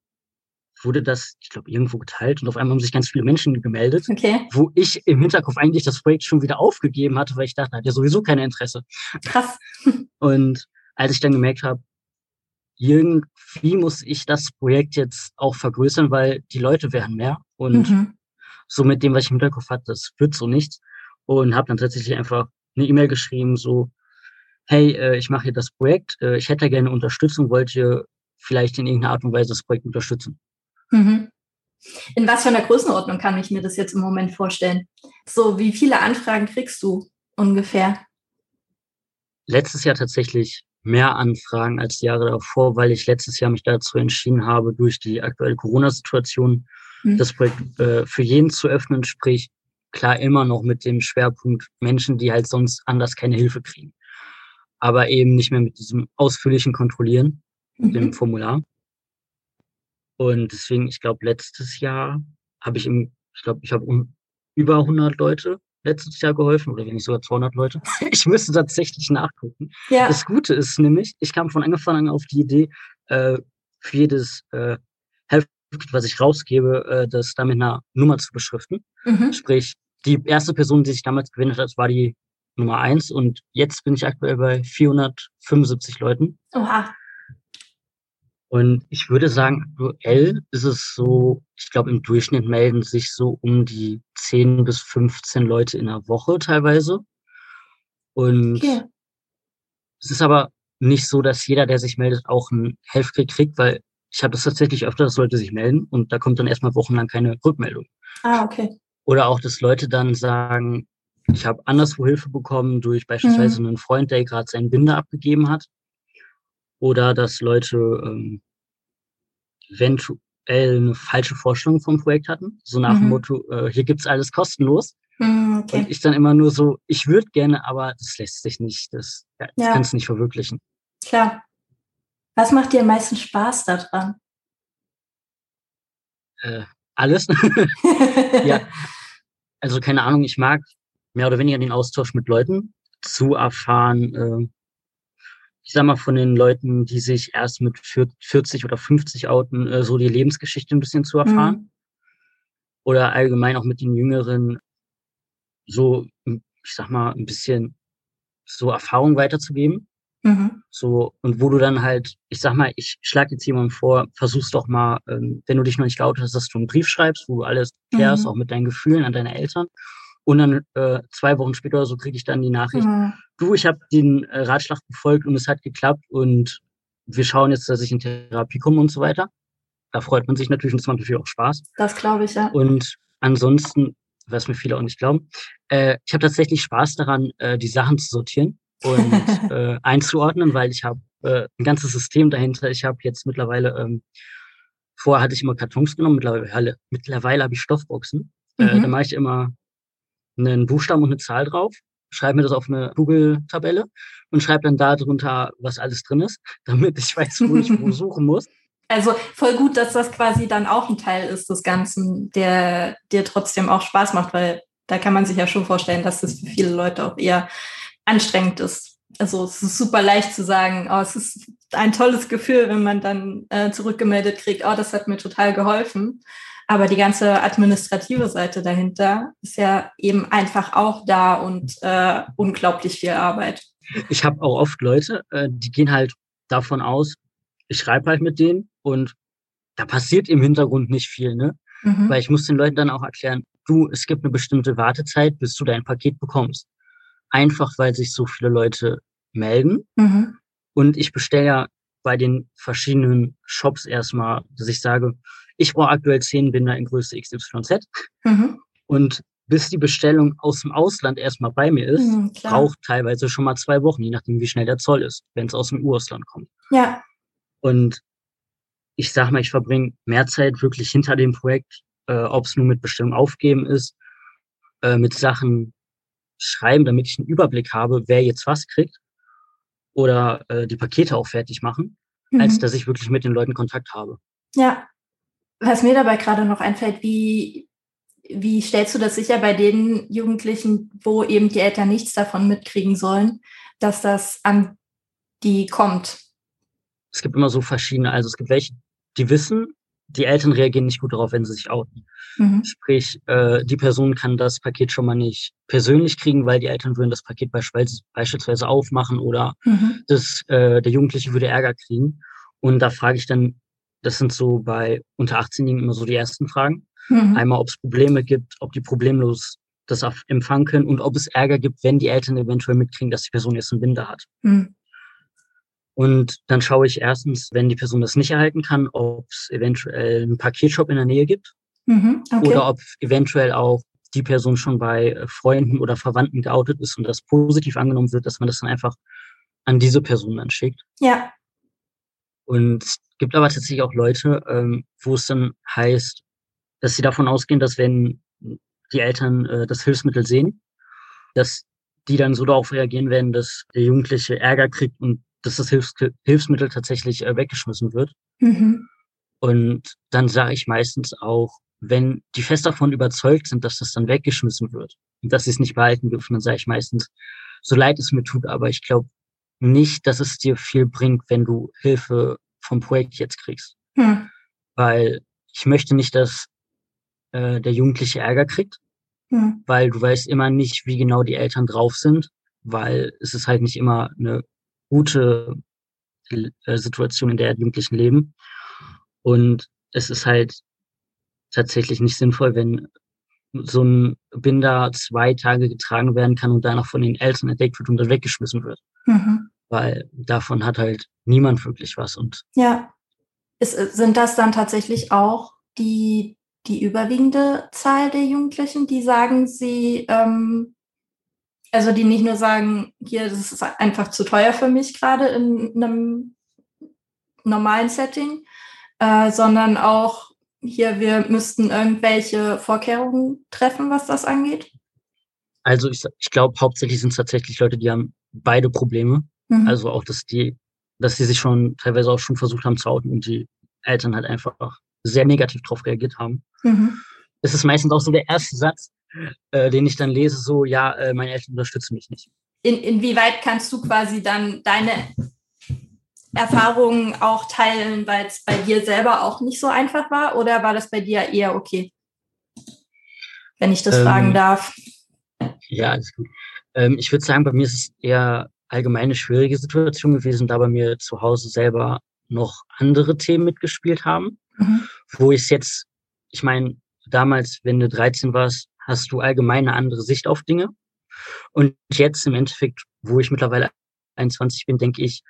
wurde das, ich glaube, irgendwo geteilt und auf einmal haben sich ganz viele Menschen gemeldet, okay. wo ich im Hinterkopf eigentlich das Projekt schon wieder aufgegeben hatte, weil ich dachte, hat ja sowieso kein Interesse. Krass. [laughs] Und als ich dann gemerkt habe, irgendwie muss ich das Projekt jetzt auch vergrößern, weil die Leute werden mehr und mhm. so mit dem, was ich im Hinterkopf hatte, das wird so nichts und habe dann tatsächlich einfach eine E-Mail geschrieben, so, hey, äh, ich mache hier das Projekt, äh, ich hätte gerne Unterstützung, wollt ihr vielleicht in irgendeiner Art und Weise das Projekt unterstützen? Mhm. In was für einer Größenordnung kann ich mir das jetzt im Moment vorstellen? So, wie viele Anfragen kriegst du ungefähr? Letztes Jahr tatsächlich mehr Anfragen als die Jahre davor, weil ich letztes Jahr mich dazu entschieden habe, durch die aktuelle Corona-Situation mhm. das Projekt äh, für jeden zu öffnen, sprich klar immer noch mit dem Schwerpunkt Menschen, die halt sonst anders keine Hilfe kriegen. Aber eben nicht mehr mit diesem ausführlichen Kontrollieren, mhm. dem Formular. Und deswegen, ich glaube, letztes Jahr habe ich im, ich glaube, ich habe um über 100 Leute letztes Jahr geholfen oder wenn nicht sogar 200 Leute. [laughs] Ich müsste tatsächlich nachgucken. Ja. Das Gute ist nämlich, ich kam von Anfang an auf die Idee, äh, für jedes äh, Heft, was ich rausgebe, äh, das da mit einer Nummer zu beschriften. Mhm. Sprich, die erste Person, die sich damals gewendet hat, war die Nummer eins und jetzt bin ich aktuell bei 475 Leuten. Oha. Und ich würde sagen, aktuell ist es so, ich glaube, im Durchschnitt melden sich so um die 10 bis 15 Leute in der Woche teilweise. Und okay. es ist aber nicht so, dass jeder, der sich meldet, auch ein Helfkrieg kriegt, weil ich habe das tatsächlich öfter, dass Leute sich melden und da kommt dann erstmal wochenlang keine Rückmeldung. Ah, okay. Oder auch, dass Leute dann sagen, ich habe anderswo Hilfe bekommen durch beispielsweise mhm. einen Freund, der gerade seinen Binder abgegeben hat oder dass Leute ähm, eventuell eine falsche Vorstellung vom Projekt hatten, so nach mhm. dem Motto, äh, hier gibt's alles kostenlos. Mhm, okay. Und ich dann immer nur so, ich würde gerne, aber das lässt sich nicht, das, ja, das ja. kannst du nicht verwirklichen. Klar. Was macht dir am meisten Spaß daran? Äh, alles. [laughs] ja. Also keine Ahnung, ich mag mehr oder weniger den Austausch mit Leuten, zu erfahren, äh, ich sag mal, von den Leuten, die sich erst mit 40 oder 50 outen, äh, so die Lebensgeschichte ein bisschen zu erfahren. Mhm. Oder allgemein auch mit den Jüngeren, so, ich sag mal, ein bisschen so Erfahrung weiterzugeben. Mhm. So, und wo du dann halt, ich sag mal, ich schlag jetzt jemandem vor, versuch's doch mal, ähm, wenn du dich noch nicht geoutet hast, dass du einen Brief schreibst, wo du alles klärst, mhm. auch mit deinen Gefühlen an deine Eltern. Und dann äh, zwei Wochen später oder so kriege ich dann die Nachricht, mhm. du, ich habe den äh, Ratschlag befolgt und es hat geklappt und wir schauen jetzt, dass ich in Therapie komme und so weiter. Da freut man sich natürlich und es macht natürlich auch Spaß. Das glaube ich, ja. Und ansonsten, was mir viele auch nicht glauben, äh, ich habe tatsächlich Spaß daran, äh, die Sachen zu sortieren. und [laughs] äh, einzuordnen, weil ich habe äh, ein ganzes System dahinter. Ich habe jetzt mittlerweile, ähm, vorher hatte ich immer Kartons genommen, mittlerweile, mittlerweile habe ich Stoffboxen. Äh, mhm. Da mache ich immer einen Buchstaben und eine Zahl drauf, schreibe mir das auf eine Google-Tabelle und schreibe dann da drunter, was alles drin ist, [laughs] damit ich weiß, wo ich wo [laughs] suchen muss. Also voll gut, dass das quasi dann auch ein Teil ist des Ganzen, der dir trotzdem auch Spaß macht, weil da kann man sich ja schon vorstellen, dass das für viele Leute auch eher anstrengend ist. Also es ist super leicht zu sagen, oh, es ist ein tolles Gefühl, wenn man dann äh, zurückgemeldet kriegt, oh, das hat mir total geholfen. Aber die ganze administrative Seite dahinter ist ja eben einfach auch da und äh, unglaublich viel Arbeit. Ich habe auch oft Leute, äh, die gehen halt davon aus, ich schreibe halt mit denen und da passiert im Hintergrund nicht viel, ne? Mhm. Weil ich muss den Leuten dann auch erklären, du, es gibt eine bestimmte Wartezeit, bis du dein Paket bekommst. Einfach weil sich so viele Leute melden. Mhm. Und ich bestelle ja bei den verschiedenen Shops erstmal, dass ich sage, ich brauche aktuell zehn Binder in Größe XYZ. Mhm. Und bis die Bestellung aus dem Ausland erstmal bei mir ist, mhm, braucht teilweise schon mal zwei Wochen, je nachdem, wie schnell der Zoll ist, wenn es aus dem Urlaubsland kommt. Ja. Und ich sag mal, ich verbringe mehr Zeit wirklich hinter dem Projekt, äh, ob es nur mit Bestellung aufgeben ist, äh, mit Sachen schreiben, damit ich einen Überblick habe, wer jetzt was kriegt oder äh, die Pakete auch fertig machen, mhm. als dass ich wirklich mit den Leuten Kontakt habe. Ja, was mir dabei gerade noch einfällt, wie, wie stellst du das sicher bei den Jugendlichen, wo eben die Eltern nichts davon mitkriegen sollen, dass das an die kommt? Es gibt immer so verschiedene, also es gibt welche, die wissen, die Eltern reagieren nicht gut darauf, wenn sie sich outen. Mhm. Sprich, äh, die Person kann das Paket schon mal nicht persönlich kriegen, weil die Eltern würden das Paket beispielsweise aufmachen oder mhm. das, äh, der Jugendliche würde Ärger kriegen. Und da frage ich dann, das sind so bei unter 18-Jährigen immer so die ersten Fragen. Mhm. Einmal, ob es Probleme gibt, ob die problemlos das empfangen können und ob es Ärger gibt, wenn die Eltern eventuell mitkriegen, dass die Person jetzt einen Binder hat. Mhm. Und dann schaue ich erstens, wenn die Person das nicht erhalten kann, ob es eventuell einen Paketshop in der Nähe gibt mhm, okay. oder ob eventuell auch die Person schon bei Freunden oder Verwandten geoutet ist und das positiv angenommen wird, dass man das dann einfach an diese Person dann schickt. Ja. Und es gibt aber tatsächlich auch Leute, ähm, wo es dann heißt, dass sie davon ausgehen, dass wenn die Eltern äh, das Hilfsmittel sehen, dass die dann so darauf reagieren werden, dass der Jugendliche Ärger kriegt und dass das Hilfs Hilfsmittel tatsächlich äh, weggeschmissen wird. Mhm. Und dann sage ich meistens auch, wenn die fest davon überzeugt sind, dass das dann weggeschmissen wird und dass sie es nicht behalten dürfen, dann sage ich meistens, so leid es mir tut, aber ich glaube nicht, dass es dir viel bringt, wenn du Hilfe vom Projekt jetzt kriegst. Mhm. Weil ich möchte nicht, dass äh, der Jugendliche Ärger kriegt, mhm. weil du weißt immer nicht, wie genau die Eltern drauf sind, weil es ist halt nicht immer eine gute äh, Situation, in der Jugendlichen leben. Und es ist halt tatsächlich nicht sinnvoll, wenn so ein Binder zwei Tage getragen werden kann und danach von den Eltern entdeckt wird und dann weggeschmissen wird. Mhm. Weil davon hat halt niemand wirklich was. Und ja. Ist, sind das dann tatsächlich auch die, die überwiegende Zahl der Jugendlichen, die sagen, sie ähm, also die nicht nur sagen, hier, das ist einfach zu teuer für mich gerade in einem normalen Setting, äh, sondern auch hier, wir müssten irgendwelche Vorkehrungen treffen, was das angeht? Also ich, ich glaube, hauptsächlich sind es tatsächlich Leute, die haben beide Probleme. Mhm. Also auch, dass die, dass die sich schon teilweise auch schon versucht haben zu outen und die Eltern halt einfach sehr negativ darauf reagiert haben. Mhm. Es ist meistens auch so der erste Satz, äh, den ich dann lese, so, ja, äh, meine Eltern unterstützen mich nicht. In, inwieweit kannst du quasi dann deine Erfahrungen auch teilen, weil es bei dir selber auch nicht so einfach war? Oder war das bei dir eher okay? Wenn ich das ähm, fragen darf. Ja, alles gut. Ähm, ich würde sagen, bei mir ist es eher allgemeine schwierige Situation gewesen, da bei mir zu Hause selber noch andere Themen mitgespielt haben, mhm. wo ich es jetzt, ich meine, damals, wenn du 13 warst, hast du allgemein eine andere Sicht auf Dinge. Und jetzt im Endeffekt, wo ich mittlerweile 21 bin, denke ich,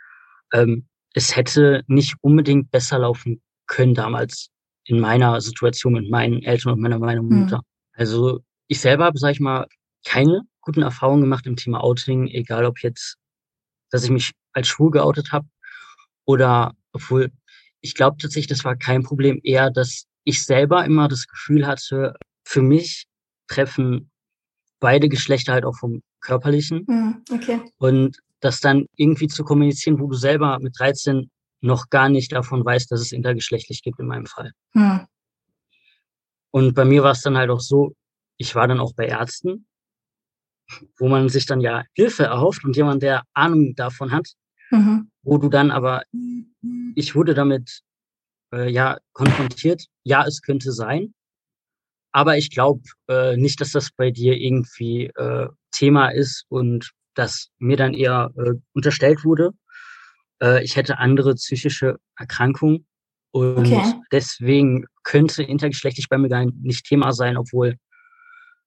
ähm, es hätte nicht unbedingt besser laufen können damals in meiner Situation mit meinen Eltern und meiner, meiner hm. Mutter. Mhm. Also ich selber habe, sag ich mal, keine guten Erfahrungen gemacht im Thema Outing, egal ob jetzt dass ich mich als schwul geoutet habe. Oder obwohl, ich glaube tatsächlich, das war kein Problem, eher, dass ich selber immer das Gefühl hatte, für mich treffen beide Geschlechter halt auch vom Körperlichen. Mhm, okay. Und das dann irgendwie zu kommunizieren, wo du selber mit 13 noch gar nicht davon weißt, dass es intergeschlechtlich gibt in meinem Fall. Mhm. Und bei mir war es dann halt auch so, ich war dann auch bei Ärzten, wo man sich dann ja Hilfe erhofft und jemand, der Ahnung davon hat, Mhm. wo du dann aber, ich wurde damit äh, ja konfrontiert, ja, es könnte sein, aber ich glaube äh, nicht, dass das bei dir irgendwie äh, Thema ist und dass mir dann eher äh, unterstellt wurde, äh, ich hätte andere psychische Erkrankungen und Okay. deswegen könnte intergeschlechtlich bei mir gar nicht Thema sein, obwohl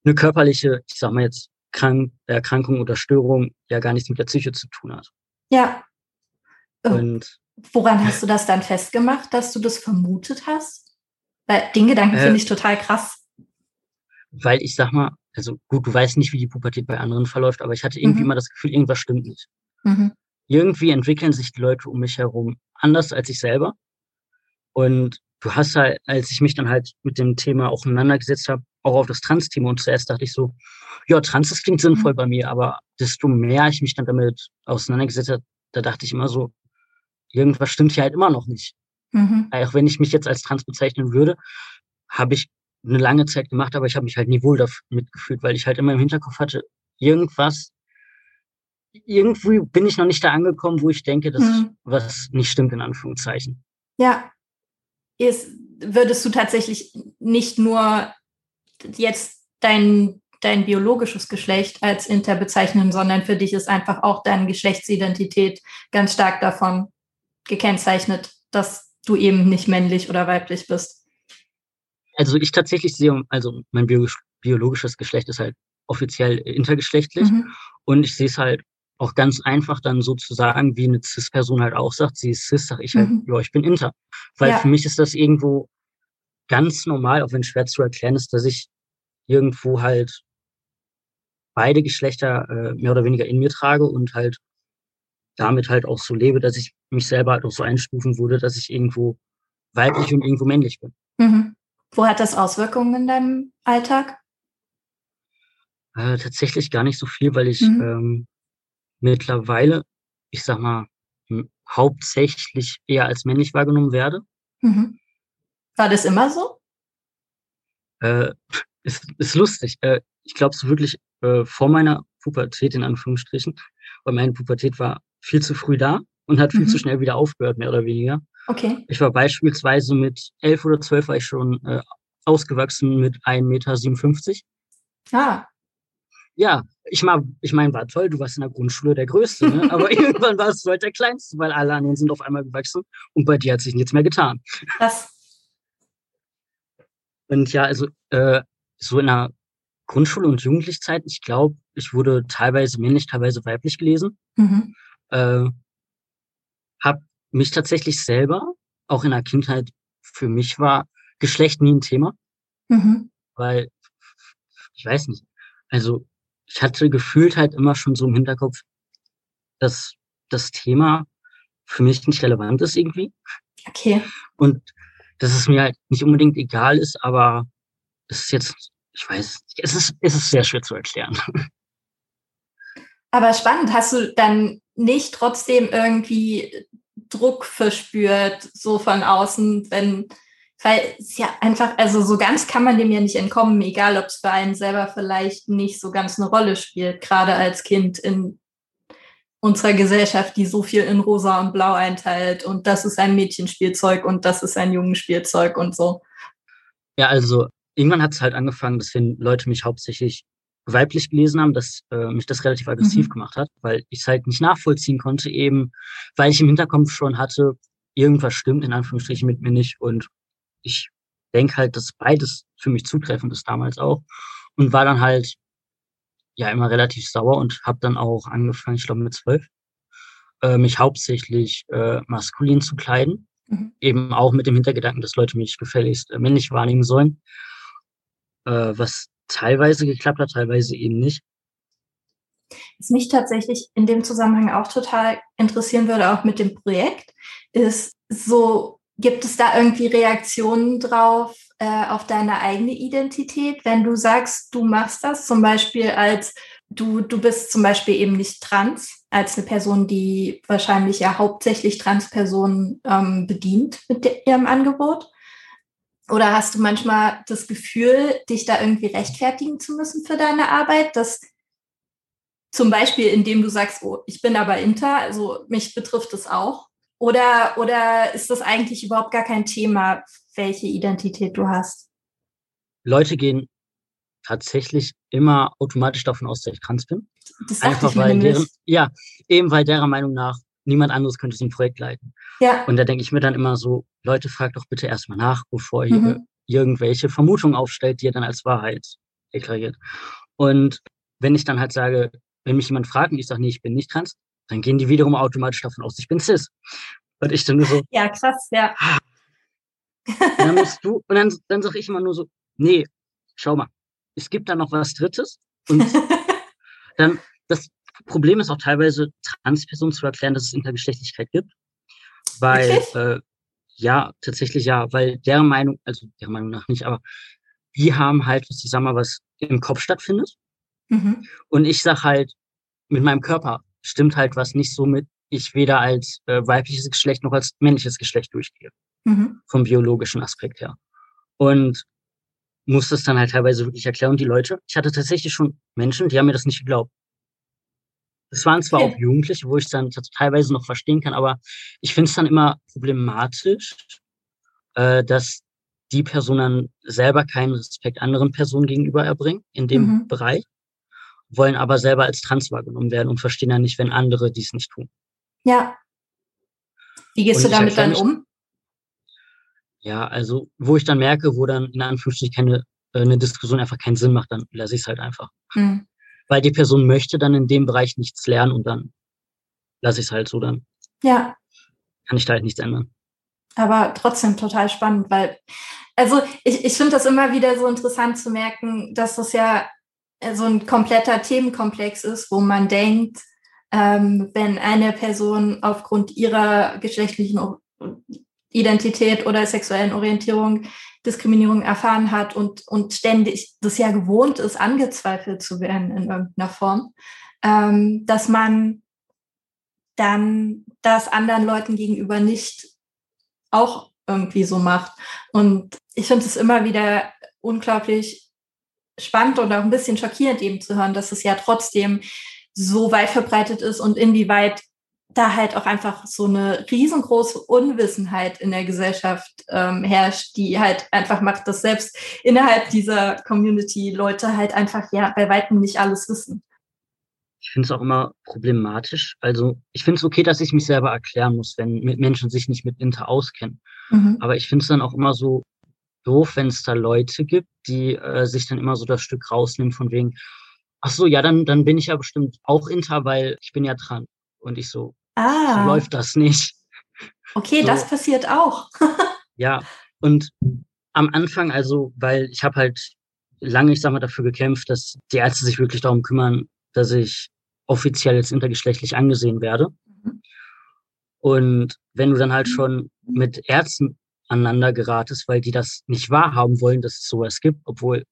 eine körperliche, ich sag mal jetzt, Krank Erkrankung oder Störung ja gar nichts mit der Psyche zu tun hat. Ja. Oh. Und Woran hast du das dann festgemacht, dass du das vermutet hast? Weil den Gedanken Äh, finde ich total krass. weil ich sag mal, also gut, du weißt nicht, wie die Pubertät bei anderen verläuft, aber ich hatte irgendwie Mhm. immer das Gefühl, irgendwas stimmt nicht. Mhm. Irgendwie entwickeln sich die Leute um mich herum anders als ich selber. Und du hast halt, als ich mich dann halt mit dem Thema auseinandergesetzt habe, auch auf das Trans-Thema und zuerst dachte ich so, ja, Trans, das klingt sinnvoll Mhm. bei mir, aber desto mehr ich mich dann damit auseinandergesetzt habe, da dachte ich immer so, irgendwas stimmt hier halt immer noch nicht. Mhm. Auch wenn ich mich jetzt als trans bezeichnen würde, habe ich eine lange Zeit gemacht, aber ich habe mich halt nie wohl damit gefühlt, weil ich halt immer im Hinterkopf hatte, irgendwas, irgendwie bin ich noch nicht da angekommen, wo ich denke, dass Mhm. was nicht stimmt, in Anführungszeichen. Ja. Ist, würdest du tatsächlich nicht nur jetzt dein, dein biologisches Geschlecht als inter bezeichnen, sondern für dich ist einfach auch deine Geschlechtsidentität ganz stark davon gekennzeichnet, dass du eben nicht männlich oder weiblich bist. Also ich tatsächlich sehe, also mein biologisch, biologisches Geschlecht ist halt offiziell intergeschlechtlich Mhm. und ich sehe es halt auch ganz einfach dann sozusagen, wie eine Cis-Person halt auch sagt, sie ist Cis, sag ich halt, Mhm. ja, ich bin inter. Weil Ja. für mich ist das irgendwo ganz normal, auch wenn es schwer zu erklären ist, dass ich irgendwo halt beide Geschlechter äh, mehr oder weniger in mir trage und halt damit halt auch so lebe, dass ich mich selber halt auch so einstufen würde, dass ich irgendwo weiblich und irgendwo männlich bin. Mhm. Wo hat das Auswirkungen in deinem Alltag? Äh, tatsächlich gar nicht so viel, weil ich Mhm. ähm, mittlerweile, ich sag mal, hauptsächlich eher als männlich wahrgenommen werde. Mhm. War das immer so? Äh, ist, ist lustig. Äh, ich glaube so wirklich äh, vor meiner Pubertät in Anführungsstrichen, weil meine Pubertät war viel zu früh da und hat viel Mhm. zu schnell wieder aufgehört, mehr oder weniger. Okay. Ich war beispielsweise mit elf oder zwölf war ich schon äh, ausgewachsen mit 1,57 Meter. Ah, Ja, ich meine, ich mein, war toll, du warst in der Grundschule der Größte, ne? [laughs] aber irgendwann warst du halt der Kleinste, weil alle anderen sind auf einmal gewachsen und bei dir hat sich nichts mehr getan. das. Und ja, also äh, so in der Grundschule und Jugendlichzeit, ich glaube, ich wurde teilweise männlich, teilweise weiblich gelesen. Mhm. Äh, habe mich tatsächlich selber, auch in der Kindheit, für mich war Geschlecht nie ein Thema, Mhm. weil ich weiß nicht. Also ich hatte gefühlt halt immer schon so im Hinterkopf, dass das Thema für mich nicht relevant ist irgendwie Okay. und dass es mir halt nicht unbedingt egal ist, aber es ist jetzt, ich weiß, es ist, es ist sehr schwer zu erklären. [laughs] Aber spannend, hast du dann nicht trotzdem irgendwie Druck verspürt, so von außen, wenn, weil es ja einfach, also so ganz kann man dem ja nicht entkommen, egal ob es für einen selber vielleicht nicht so ganz eine Rolle spielt, gerade als Kind in unserer Gesellschaft, die so viel in Rosa und Blau einteilt und das ist ein Mädchenspielzeug und das ist ein Jungenspielzeug und so. Ja, also irgendwann hat es halt angefangen, dass wenn Leute mich hauptsächlich weiblich gelesen haben, dass äh, mich das relativ aggressiv Mhm. gemacht hat, weil ich es halt nicht nachvollziehen konnte, eben weil ich im Hinterkopf schon hatte, irgendwas stimmt in Anführungsstrichen mit mir nicht und ich denke halt, dass beides für mich zutreffend ist damals auch und war dann halt ja immer relativ sauer und habe dann auch angefangen, ich glaube mit zwölf, äh, mich hauptsächlich äh, maskulin zu kleiden, Mhm. eben auch mit dem Hintergedanken, dass Leute mich gefälligst äh, männlich wahrnehmen sollen, äh, was teilweise geklappt hat, teilweise eben nicht. Was mich tatsächlich in dem Zusammenhang auch total interessieren würde, auch mit dem Projekt, ist so, gibt es da irgendwie Reaktionen drauf äh, auf deine eigene Identität, wenn du sagst, du machst das zum Beispiel als du, du bist zum Beispiel eben nicht trans, als eine Person, die wahrscheinlich ja hauptsächlich Transpersonen ähm, bedient mit ihrem Angebot? Oder hast du manchmal das Gefühl, dich da irgendwie rechtfertigen zu müssen für deine Arbeit, dass zum Beispiel, indem du sagst, oh, ich bin aber inter, also mich betrifft es auch? Oder, oder ist das eigentlich überhaupt gar kein Thema, welche Identität du hast? Leute gehen tatsächlich immer automatisch davon aus, dass ich trans bin. Das Einfach weil deren, ja, eben weil derer Meinung nach niemand anderes könnte so ein Projekt leiten. Ja. Und da denke ich mir dann immer so, Leute, fragt doch bitte erstmal nach, bevor mhm. ihr irgendwelche Vermutungen aufstellt, die ihr dann als Wahrheit deklariert. Und wenn ich dann halt sage, wenn mich jemand fragt und ich sage, nee, ich bin nicht trans, dann gehen die wiederum automatisch davon aus, ich bin cis. Und ich dann nur so. [laughs] Ja, krass, ja. Und dann musst du, und dann, dann sage ich immer nur so, nee, schau mal, es gibt da noch was Drittes. Und [laughs] dann, das Problem ist auch teilweise, Transpersonen zu erklären, dass es Intergeschlechtlichkeit gibt. Weil, äh, ja, tatsächlich ja, weil deren Meinung, also deren Meinung nach nicht, aber die haben halt, ich sag mal, was im Kopf stattfindet. Mhm. Und ich sag halt, mit meinem Körper stimmt halt was nicht so mit, ich weder als äh, weibliches Geschlecht noch als männliches Geschlecht durchgehe. Mhm. Vom biologischen Aspekt her. Und muss das dann halt teilweise wirklich erklären. Und die Leute, ich hatte tatsächlich schon Menschen, die haben mir das nicht geglaubt. Es waren zwar okay. auch Jugendliche, wo ich es dann teilweise noch verstehen kann, aber ich finde es dann immer problematisch, äh, dass die Person dann selber keinen Respekt anderen Personen gegenüber erbringen in dem mhm. Bereich, wollen aber selber als trans wahrgenommen werden und verstehen dann nicht, wenn andere dies nicht tun. Ja. Wie gehst und du damit dann um? Ja, also wo ich dann merke, wo dann in Anführungsstrichen keine, äh, eine Diskussion einfach keinen Sinn macht, dann lasse ich es halt einfach. Mhm. Weil die Person möchte dann in dem Bereich nichts lernen und dann lasse ich es halt so dann. Ja. Kann ich da halt nichts ändern. Aber trotzdem total spannend, weil, also ich, ich finde das immer wieder so interessant zu merken, dass das ja so ein kompletter Themenkomplex ist, wo man denkt, ähm, wenn eine Person aufgrund ihrer geschlechtlichen Identität oder sexuellen Orientierung Diskriminierung erfahren hat und, und ständig das ja gewohnt ist, angezweifelt zu werden in irgendeiner Form, ähm, dass man dann das anderen Leuten gegenüber nicht auch irgendwie so macht. Und ich finde es immer wieder unglaublich spannend und auch ein bisschen schockierend eben zu hören, dass es ja trotzdem so weit verbreitet ist und inwieweit da halt auch einfach so eine riesengroße Unwissenheit in der Gesellschaft ähm, herrscht, die halt einfach macht, dass selbst innerhalb dieser Community Leute halt einfach ja bei weitem nicht alles wissen. Ich finde es auch immer problematisch. Also ich finde es okay, dass ich mich selber erklären muss, wenn Menschen sich nicht mit Inter auskennen. Mhm. Aber ich finde es dann auch immer so doof, wenn es da Leute gibt, die äh, sich dann immer so das Stück rausnehmen von wegen, ach so, ja, dann, dann bin ich ja bestimmt auch Inter, weil ich bin ja dran. Und ich so, ah. so läuft das nicht. Okay, so. das passiert auch. [laughs] ja, und am Anfang, also, weil ich habe halt lange, ich sag mal, dafür gekämpft, dass die Ärzte sich wirklich darum kümmern, dass ich offiziell jetzt intergeschlechtlich angesehen werde. Mhm. Und wenn du dann halt schon mit Ärzten aneinander geratest, weil die das nicht wahrhaben wollen, dass es sowas gibt, obwohl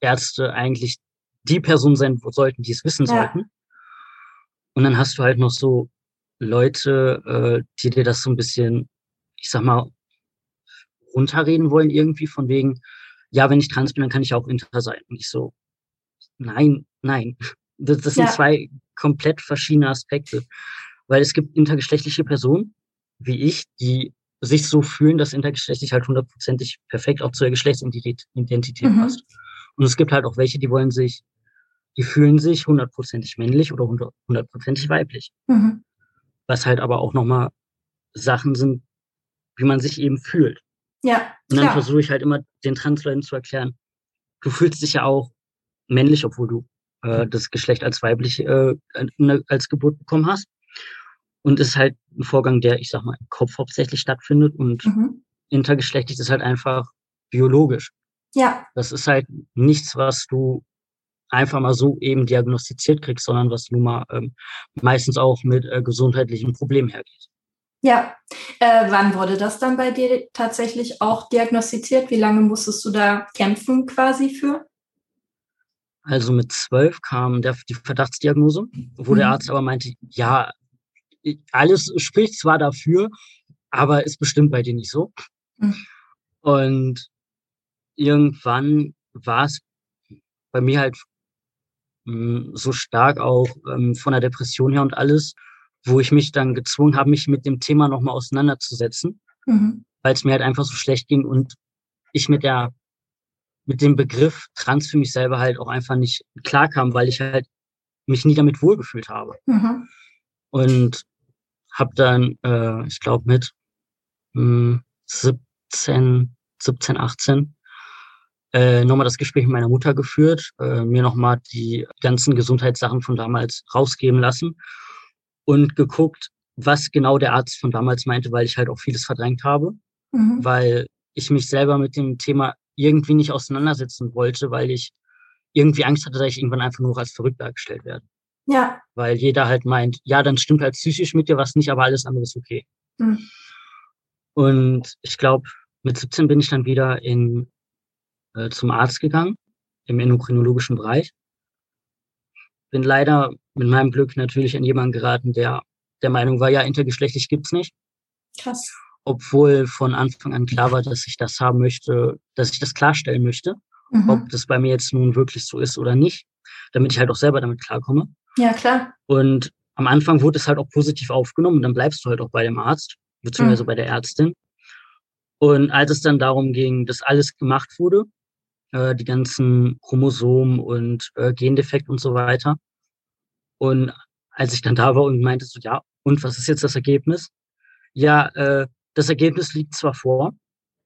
Ärzte eigentlich die Person sein sollten, die es wissen ja. sollten. Und dann hast du halt noch so Leute, äh, die dir das so ein bisschen, ich sag mal, runterreden wollen irgendwie von wegen, ja, wenn ich trans bin, dann kann ich auch inter sein. Und ich so, nein, nein. [laughs] Das, das ja. sind zwei komplett verschiedene Aspekte. Weil es gibt intergeschlechtliche Personen, wie ich, die sich so fühlen, dass intergeschlechtlich halt hundertprozentig perfekt auch zur Geschlechtsidentität mhm. passt. Und es gibt halt auch welche, die wollen sich die fühlen sich hundertprozentig männlich oder hundertprozentig weiblich. Mhm. Was halt aber auch nochmal Sachen sind, wie man sich eben fühlt. Ja. Und dann versuche ich halt immer den Transleuten zu erklären, du fühlst dich ja auch männlich, obwohl du äh, das Geschlecht als weiblich äh, als Geburt bekommen hast. Und es ist halt ein Vorgang, der, ich sag mal, im Kopf hauptsächlich stattfindet und mhm. intergeschlechtlich ist halt einfach biologisch. Ja. Das ist halt nichts, was du einfach mal so eben diagnostiziert kriegst, sondern was nun mal ähm, meistens auch mit äh, gesundheitlichen Problemen hergeht. Ja, äh, wann wurde das dann bei dir tatsächlich auch diagnostiziert? Wie lange musstest du da kämpfen quasi für? Also mit zwölf kam der, die Verdachtsdiagnose, wo mhm. der Arzt aber meinte, ja, alles spricht zwar dafür, aber ist bestimmt bei dir nicht so. Mhm. Und irgendwann war es bei mir halt so stark auch ähm, von der Depression her und alles, wo ich mich dann gezwungen habe, mich mit dem Thema nochmal auseinanderzusetzen, mhm. weil es mir halt einfach so schlecht ging und ich mit der mit dem Begriff trans für mich selber halt auch einfach nicht klarkam, weil ich halt mich nie damit wohlgefühlt habe. Mhm. Und habe dann, äh, ich glaube, mit mh, 17, 17, 18 äh, nochmal das Gespräch mit meiner Mutter geführt, äh, mir nochmal die ganzen Gesundheitssachen von damals rausgeben lassen und geguckt, was genau der Arzt von damals meinte, weil ich halt auch vieles verdrängt habe, mhm. weil ich mich selber mit dem Thema irgendwie nicht auseinandersetzen wollte, weil ich irgendwie Angst hatte, dass ich irgendwann einfach nur als verrückt dargestellt werde. Ja. Weil jeder halt meint, ja, dann stimmt halt psychisch mit dir was nicht, aber alles andere ist okay. Mhm. Und ich glaube, mit 17 bin ich dann wieder in, äh, zum Arzt gegangen, im endokrinologischen Bereich. Bin leider mit meinem Glück natürlich an jemanden geraten, der der Meinung war, ja, intergeschlechtlich gibt's nicht. Krass obwohl von Anfang an klar war, dass ich das haben möchte, dass ich das klarstellen möchte, mhm. ob das bei mir jetzt nun wirklich so ist oder nicht, damit ich halt auch selber damit klarkomme. Ja, klar. Und am Anfang wurde es halt auch positiv aufgenommen und dann bleibst du halt auch bei dem Arzt, beziehungsweise mhm. bei der Ärztin. Und als es dann darum ging, dass alles gemacht wurde, äh, die ganzen Chromosomen und äh, Gendefekt und so weiter. Und als ich dann da war und meinte so, ja, und was ist jetzt das Ergebnis? Ja, äh, das Ergebnis liegt zwar vor,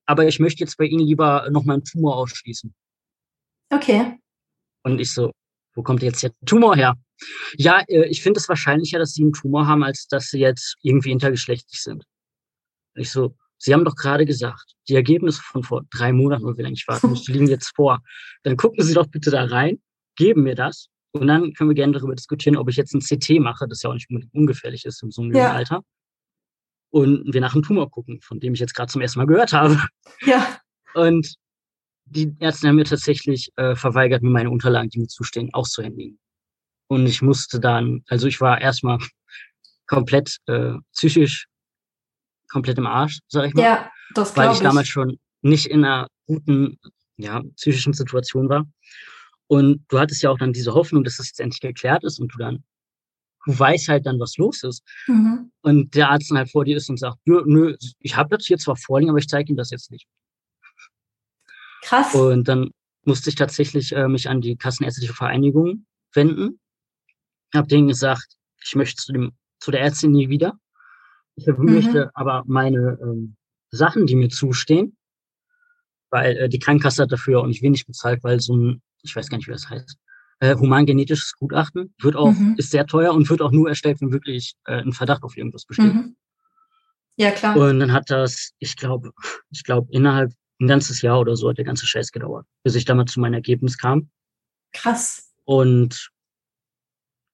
aber ich möchte jetzt bei Ihnen lieber noch meinen Tumor ausschließen. Okay. Und ich so, wo kommt jetzt der Tumor her? Ja, äh, ich finde es wahrscheinlicher, dass Sie einen Tumor haben, als dass Sie jetzt irgendwie intergeschlechtlich sind. Ich so, Sie haben doch gerade gesagt, die Ergebnisse von vor drei Monaten oder wie lange ich warten musste, liegen jetzt vor. Dann gucken Sie doch bitte da rein, geben mir das und dann können wir gerne darüber diskutieren, ob ich jetzt ein CT mache, das ja auch nicht ungefährlich ist in so einem ja. Alter und wir nach einem Tumor gucken, von dem ich jetzt gerade zum ersten Mal gehört habe. Ja. Und die Ärzte haben mir tatsächlich äh, verweigert, mir meine Unterlagen, die mir zustehen, auszuhändigen. Und ich musste dann, also ich war erstmal komplett äh, psychisch komplett im Arsch, sag ich mal. Ja, das Weil ich, ich damals schon nicht in einer guten, ja, psychischen Situation war. Und du hattest ja auch dann diese Hoffnung, dass das jetzt endlich geklärt ist und du dann du weißt halt dann, was los ist. Mhm. Und der Arzt dann halt vor dir ist und sagt, nö, nö ich habe das hier zwar vorliegen, aber ich zeige ihm das jetzt nicht. Krass. Und dann musste ich tatsächlich äh, mich an die Kassenärztliche Vereinigung wenden. Habe denen gesagt, ich möchte zu, dem, zu der Ärztin nie wieder. Ich mhm. möchte aber meine ähm, Sachen, die mir zustehen, weil äh, die Krankenkasse hat dafür auch nicht wenig bezahlt, weil so ein, ich weiß gar nicht, wie das heißt, äh, humangenetisches Gutachten, wird auch, mhm. ist sehr teuer und wird auch nur erstellt, wenn wirklich äh, ein Verdacht auf irgendwas besteht. Mhm. Ja, klar. Und dann hat das, ich glaube, ich glaube, innerhalb ein ganzes Jahr oder so hat der ganze Scheiß gedauert, bis ich damals zu meinem Ergebnis kam. Krass. Und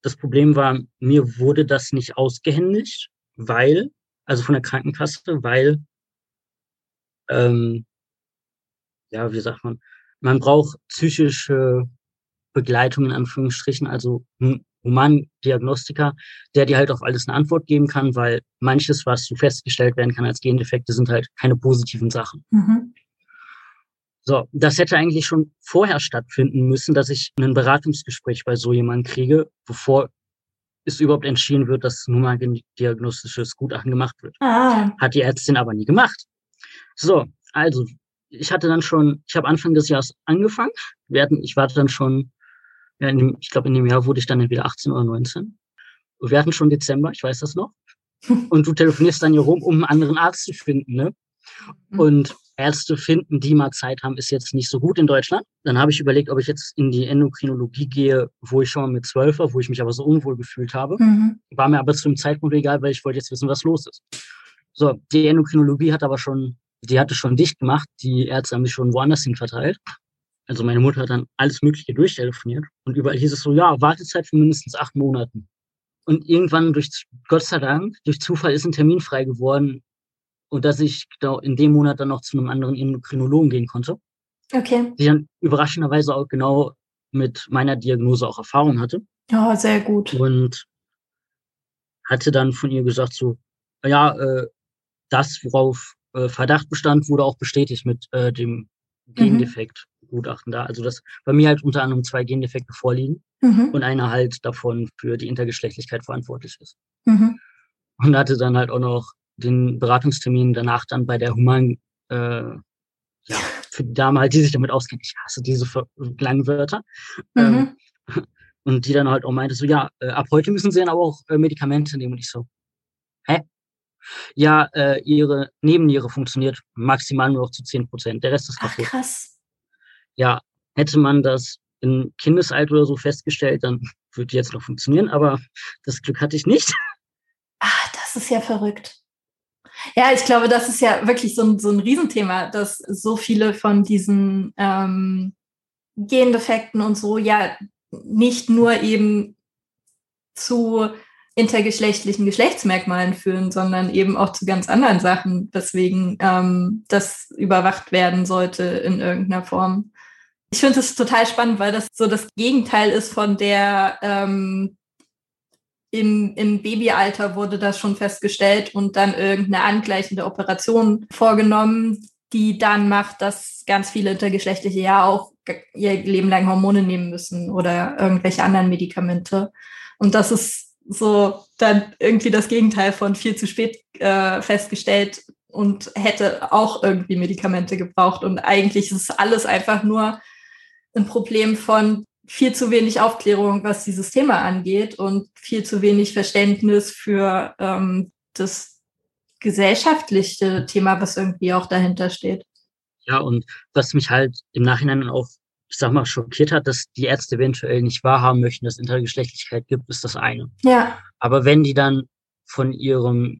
das Problem war, mir wurde das nicht ausgehändigt, weil, also von der Krankenkasse, weil, ähm, ja, wie sagt man, man braucht psychische Begleitung in Anführungsstrichen, also ein Humandiagnostiker, der dir halt auf alles eine Antwort geben kann, weil manches, was so festgestellt werden kann als Gendefekte, sind halt keine positiven Sachen. Mhm. So, das hätte eigentlich schon vorher stattfinden müssen, dass ich ein Beratungsgespräch bei so jemandem kriege, bevor es überhaupt entschieden wird, dass ein humandiagnostisches Gutachten gemacht wird. Ah. Hat die Ärztin aber nie gemacht. So, also, ich hatte dann schon, ich habe Anfang des Jahres angefangen. Wir hatten, ich war dann schon ja, dem, ich glaube, in dem Jahr wurde ich dann entweder 18 oder 19. Und wir hatten schon Dezember, ich weiß das noch. [laughs] Und du telefonierst dann hier rum, um einen anderen Arzt zu finden, ne? Mhm. Und Ärzte finden, die mal Zeit haben, ist jetzt nicht so gut in Deutschland. Dann habe ich überlegt, ob ich jetzt in die Endokrinologie gehe, wo ich schon mal mit zwölf war, wo ich mich aber so unwohl gefühlt habe. Mhm. War mir aber zu dem Zeitpunkt egal, weil ich wollte jetzt wissen, was los ist. So, die Endokrinologie hat aber schon, die hatte schon dicht gemacht. Die Ärzte haben sich schon woanders hin verteilt. also meine Mutter hat dann alles Mögliche durchtelefoniert und überall hieß es so, ja, Wartezeit für mindestens acht Monaten. Und irgendwann durch, Gott sei Dank, durch Zufall ist ein Termin frei geworden und dass ich genau in dem Monat dann noch zu einem anderen Endokrinologen gehen konnte. Okay. Die dann überraschenderweise auch genau mit meiner Diagnose auch Erfahrung hatte. Ja, sehr gut. Und hatte dann von ihr gesagt so, ja, äh, das, worauf äh, Verdacht bestand, wurde auch bestätigt mit äh, dem mhm. Gendefekt-Gutachten da. Also dass bei mir halt unter anderem zwei Gendefekte vorliegen mhm. und einer halt davon für die Intergeschlechtlichkeit verantwortlich ist. Mhm. Und hatte dann halt auch noch den Beratungstermin danach dann bei der Human, äh, ja, für die Dame halt, die sich damit auskennt. Ich hasse diese langen Wörter. Mhm. Ähm, [laughs] und die dann halt auch meinte so, ja, äh, ab heute müssen sie dann aber auch äh, Medikamente nehmen. Und ich so, hä? Ja, äh, ihre Nebenniere funktioniert maximal nur noch zu 10 Prozent. Der Rest ist kaputt. Ach, krass. Ja, hätte man das im Kindesalter oder so festgestellt, dann würde jetzt noch funktionieren, aber das Glück hatte ich nicht. Ach, [laughs] das ist ja verrückt. Ja, ich glaube, das ist ja wirklich so ein, so ein Riesenthema, dass so viele von diesen ähm, Gendefekten und so ja nicht nur eben zu intergeschlechtlichen Geschlechtsmerkmalen führen, sondern eben auch zu ganz anderen Sachen, weswegen ähm, das überwacht werden sollte in irgendeiner Form. Ich finde es total spannend, weil das so das Gegenteil ist von der ähm, im, im Babyalter wurde das schon festgestellt und dann irgendeine angleichende Operation vorgenommen, die dann macht, dass ganz viele Intergeschlechtliche ja auch ihr Leben lang Hormone nehmen müssen oder irgendwelche anderen Medikamente. Und das ist so dann irgendwie das Gegenteil von viel zu spät äh, festgestellt und hätte auch irgendwie Medikamente gebraucht. Und eigentlich ist alles einfach nur ein Problem von viel zu wenig Aufklärung, was dieses Thema angeht und viel zu wenig Verständnis für ähm, das gesellschaftliche Thema, was irgendwie auch dahinter steht. Ja, und was mich halt im Nachhinein auch, ich sag mal, schockiert hat, dass die Ärzte eventuell nicht wahrhaben möchten, dass Intergeschlechtlichkeit gibt, ist das eine. Ja. Aber wenn die dann von ihrem,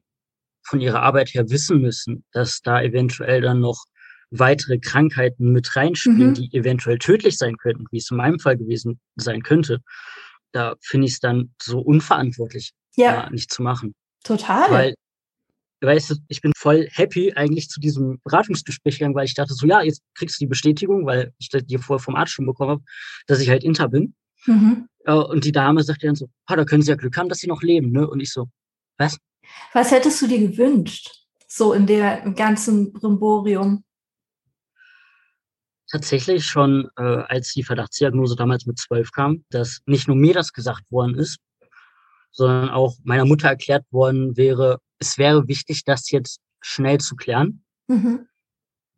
von ihrer Arbeit her wissen müssen, dass da eventuell dann noch weitere Krankheiten mit reinspielen, mhm. die eventuell tödlich sein könnten, wie es in meinem Fall gewesen sein könnte, da finde ich es dann so unverantwortlich, ja. nicht zu machen. Total. Weil, weißt du, ich bin voll happy eigentlich zu diesem Beratungsgespräch gegangen, weil ich dachte so, ja, jetzt kriegst du die Bestätigung, weil ich das dir vorher vom Arzt schon bekommen habe, dass ich halt Inter bin. Mhm. Und die Dame sagt dann so, ah, da können Sie ja Glück haben, dass Sie noch leben, ne? Und ich so, was? Was hättest du dir gewünscht? So in der ganzen Brimborium? Tatsächlich schon, äh, als die Verdachtsdiagnose damals mit zwölf kam, dass nicht nur mir das gesagt worden ist, sondern auch meiner Mutter erklärt worden wäre, es wäre wichtig, das jetzt schnell zu klären, mhm.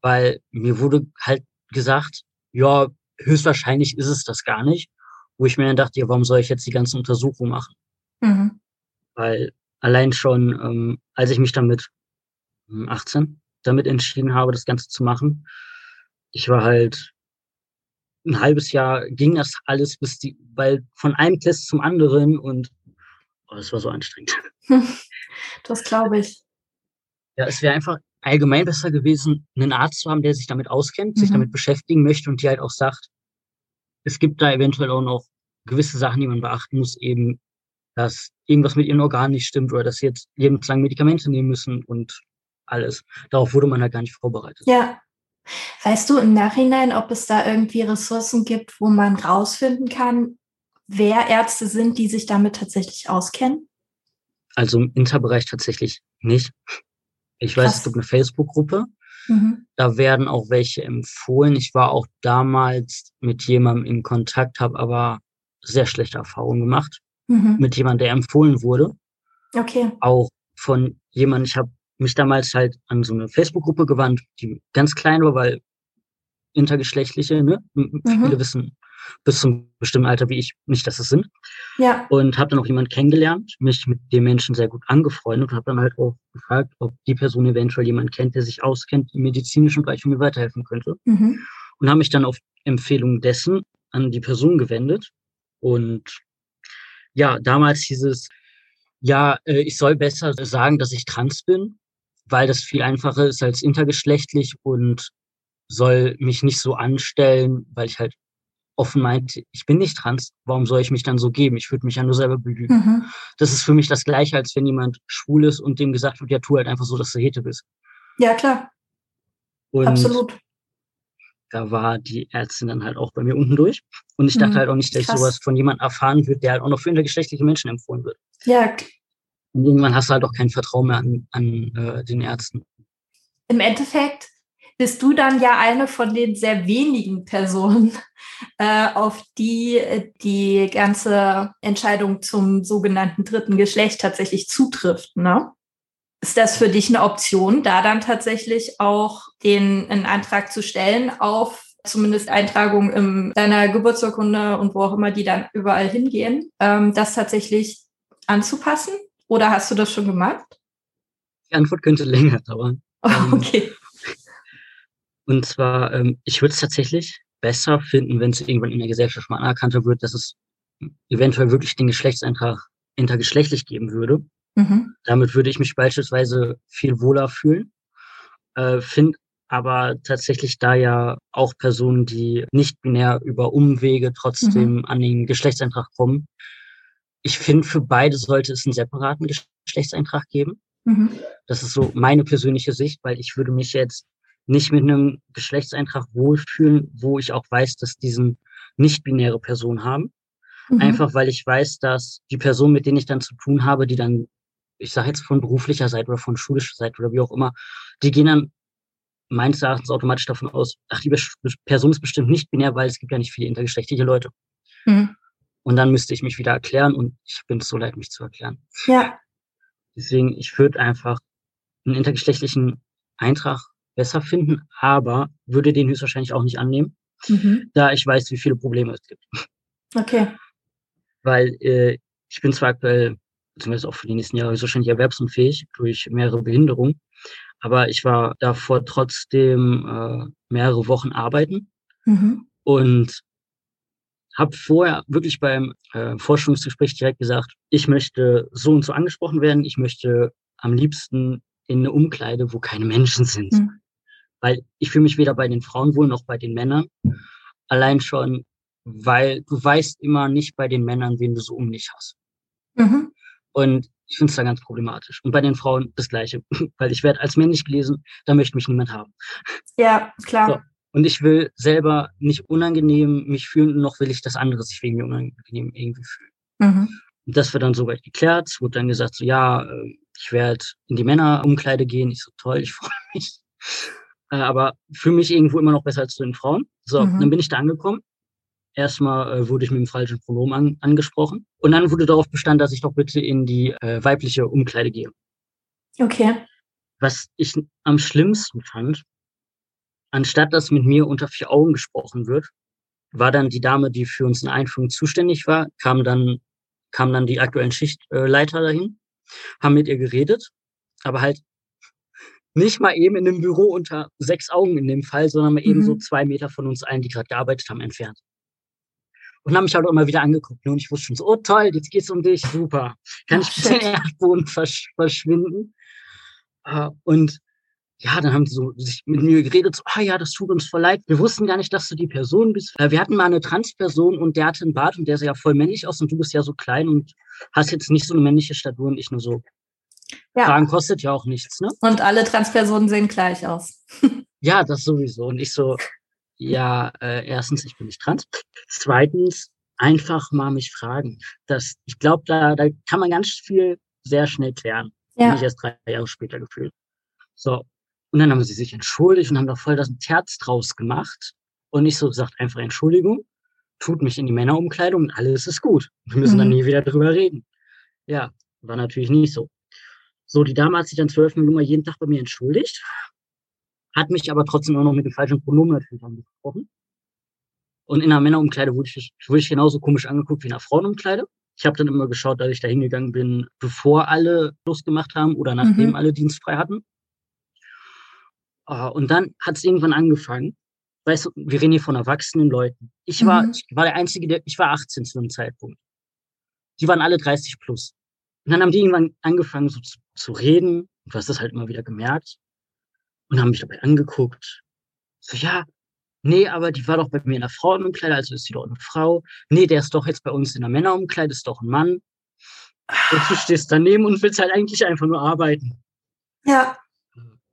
weil mir wurde halt gesagt, ja, höchstwahrscheinlich ist es das gar nicht, wo ich mir dann dachte, ja, warum soll ich jetzt die ganzen Untersuchungen machen? Mhm. Weil allein schon, ähm, als ich mich damit 18 hm, damit entschieden habe, das Ganze zu machen, ich war halt ein halbes Jahr ging das alles bis die, weil von einem Test zum anderen und oh, das war so anstrengend. [laughs] Das glaube ich. Ja, es wäre einfach allgemein besser gewesen, einen Arzt zu haben, der sich damit auskennt, mhm. sich damit beschäftigen möchte und die halt auch sagt, es gibt da eventuell auch noch gewisse Sachen, die man beachten muss, eben, dass irgendwas mit ihren Organen nicht stimmt oder dass sie jetzt lebenslang Medikamente nehmen müssen und alles. Darauf wurde man halt gar nicht vorbereitet. Ja, Weißt du im Nachhinein, ob es da irgendwie Ressourcen gibt, wo man rausfinden kann, wer Ärzte sind, die sich damit tatsächlich auskennen? Also im Interbereich tatsächlich nicht. Ich Krass. weiß, es gibt eine Facebook-Gruppe. Mhm. Da werden auch welche empfohlen. Ich war auch damals mit jemandem in Kontakt, habe aber sehr schlechte Erfahrungen gemacht. Mhm. Mit jemandem, der empfohlen wurde. Okay. Auch von jemandem, ich habe mich damals halt an so eine Facebook-Gruppe gewandt, die ganz klein war, weil intergeschlechtliche, ne? Mhm. Viele wissen bis zum bestimmten Alter wie ich nicht, dass es sind. Ja. Und habe dann auch jemanden kennengelernt, mich mit dem Menschen sehr gut angefreundet und habe dann halt auch gefragt, ob die Person eventuell jemanden kennt, der sich auskennt im medizinischen Bereich und mir weiterhelfen könnte. Mhm. Und habe mich dann auf Empfehlung dessen an die Person gewendet. Und ja, damals hieß es, ja, äh, ich soll besser sagen, dass ich trans bin weil das viel einfacher ist als intergeschlechtlich und soll mich nicht so anstellen, weil ich halt offen meinte, ich bin nicht trans, warum soll ich mich dann so geben? Ich würde mich ja nur selber belügen. Mhm. Das ist für mich das Gleiche, als wenn jemand schwul ist und dem gesagt wird, ja, tu halt einfach so, dass du hete bist. Ja, klar. Und Absolut. Da war die Ärztin dann halt auch bei mir unten durch. Und ich dachte mhm. halt auch nicht, dass Krass. ich sowas von jemandem erfahren wird, der halt auch noch für intergeschlechtliche Menschen empfohlen wird. Ja. Und irgendwann hast du halt auch kein Vertrauen mehr an, an äh, den Ärzten. Im Endeffekt bist du dann ja eine von den sehr wenigen Personen, [laughs] äh, auf die äh, die ganze Entscheidung zum sogenannten dritten Geschlecht tatsächlich zutrifft. Ne? Ist das für dich eine Option, da dann tatsächlich auch den einen Antrag zu stellen auf zumindest Eintragung in deiner Geburtsurkunde und wo auch immer die dann überall hingehen, ähm, das tatsächlich anzupassen? Oder hast du das schon gemacht? Die Antwort könnte [laughs] länger dauern. Oh, okay. Und zwar, ähm, ich würde es tatsächlich besser finden, wenn es irgendwann in der Gesellschaft mal anerkannter wird, dass es eventuell wirklich den Geschlechtseintrag intergeschlechtlich geben würde. Mhm. Damit würde ich mich beispielsweise viel wohler fühlen. Äh, Finde aber tatsächlich da ja auch Personen, die nicht binär über Umwege trotzdem mhm. an den Geschlechtseintrag kommen. Ich finde, für beide sollte es einen separaten Geschlechtseintrag geben. Mhm. Das ist so meine persönliche Sicht, weil ich würde mich jetzt nicht mit einem Geschlechtseintrag wohlfühlen, wo ich auch weiß, dass diesen nicht-binäre Personen haben. Mhm. Einfach weil ich weiß, dass die Personen, mit denen ich dann zu tun habe, die dann, ich sage jetzt von beruflicher Seite oder von schulischer Seite oder wie auch immer, die gehen dann meines Erachtens automatisch davon aus, ach, die Person ist bestimmt nicht binär, weil es gibt ja nicht viele intergeschlechtliche Leute. Mhm. Und dann müsste ich mich wieder erklären und ich bin so leid, mich zu erklären. Ja. Deswegen, ich würde einfach einen intergeschlechtlichen Eintrag besser finden, aber würde den höchstwahrscheinlich auch nicht annehmen, mhm. da ich weiß, wie viele Probleme es gibt. Okay. Weil äh, ich bin zwar aktuell, zumindest auch für die nächsten Jahre, höchstwahrscheinlich erwerbsunfähig durch mehrere Behinderungen, aber ich war davor trotzdem äh, mehrere Wochen arbeiten mhm. und habe vorher wirklich beim äh, Forschungsgespräch direkt gesagt, ich möchte so und so angesprochen werden, ich möchte am liebsten in eine Umkleide, wo keine Menschen sind. Mhm. Weil ich fühle mich weder bei den Frauen wohl noch bei den Männern. Allein schon, weil du weißt immer nicht bei den Männern, wen du so um dich hast. Mhm. Und ich finde es da ganz problematisch. Und bei den Frauen das Gleiche, [laughs] weil ich werde als männlich gelesen, da möchte mich niemand haben. Ja, klar. So. Und ich will selber nicht unangenehm mich fühlen, noch will ich, dass andere sich wegen mir unangenehm irgendwie fühlen. Mhm. Und das wird dann soweit geklärt. Es wurde dann gesagt, so ja, äh, ich werde in die Männerumkleide gehen. Ich so, toll, ich [laughs] freue mich. Äh, aber für mich irgendwo immer noch besser als zu den Frauen. So, mhm. dann bin ich da angekommen. Erstmal äh, wurde ich mit dem falschen Pronomen an, angesprochen. Und dann wurde darauf bestanden, dass ich doch bitte in die äh, weibliche Umkleide gehe. Okay. Was ich am schlimmsten fand, anstatt dass mit mir unter vier Augen gesprochen wird, war dann die Dame, die für uns in Einführung zuständig war, kam dann, kam dann die aktuellen Schichtleiter dahin, haben mit ihr geredet, aber halt nicht mal eben in einem Büro unter sechs Augen in dem Fall, sondern mal eben mhm. so zwei Meter von uns allen, die gerade gearbeitet haben, entfernt. Und haben mich halt auch immer wieder angeguckt. Ne? Und ich wusste schon so, oh toll, jetzt geht's um dich, super. Kann ich [laughs] bitte den Erdboden versch verschwinden? Uh, und ja, dann haben sie so sich mit mir geredet, so, ah ja, das tut uns voll leid. Wir wussten gar nicht, dass du die Person bist. Wir hatten mal eine Transperson und der hatte einen Bart und der sah ja voll männlich aus und du bist ja so klein und hast jetzt nicht so eine männliche Statur und ich nur so, ja. Fragen kostet ja auch nichts, ne? Und alle Transpersonen sehen gleich aus. [laughs] ja, das sowieso. Und ich so, ja, äh, erstens, ich bin nicht trans. Zweitens, einfach mal mich fragen. Das, ich glaube, da, da kann man ganz viel sehr schnell klären. Ja. Nicht erst drei Jahre später gefühlt. So. Und dann haben sie sich entschuldigt und haben da voll das Terz draus gemacht. Und ich so gesagt, einfach Entschuldigung, tut mich in die Männerumkleidung und alles ist gut. Wir müssen mhm. dann nie wieder drüber reden. Ja, war natürlich nicht so. So, die Dame hat sich dann zwölf Minuten jeden Tag bei mir entschuldigt, hat mich aber trotzdem auch noch mit dem falschen Pronomen natürlich angesprochen. Und in einer Männerumkleide wurde ich, wurde ich genauso komisch angeguckt wie in einer Frauenumkleide. Ich habe dann immer geschaut, dass ich da hingegangen bin, bevor alle Lust gemacht haben oder nachdem mhm. alle dienstfrei hatten. Ah, und dann hat es irgendwann angefangen. Weißt du, wir reden hier von erwachsenen Leuten. Ich war, mhm. ich war der Einzige, der, ich war 18 zu einem Zeitpunkt. Die waren alle 30 plus. Und dann haben die irgendwann angefangen so zu, zu reden. Du hast das halt immer wieder gemerkt. Und haben mich dabei angeguckt. So, ja, nee, aber die war doch bei mir in der Frauenumkleide, also ist sie doch eine Frau. Nee, der ist doch jetzt bei uns in der Männerumkleide, ist doch ein Mann. Und du stehst daneben und willst halt eigentlich einfach nur arbeiten. Ja.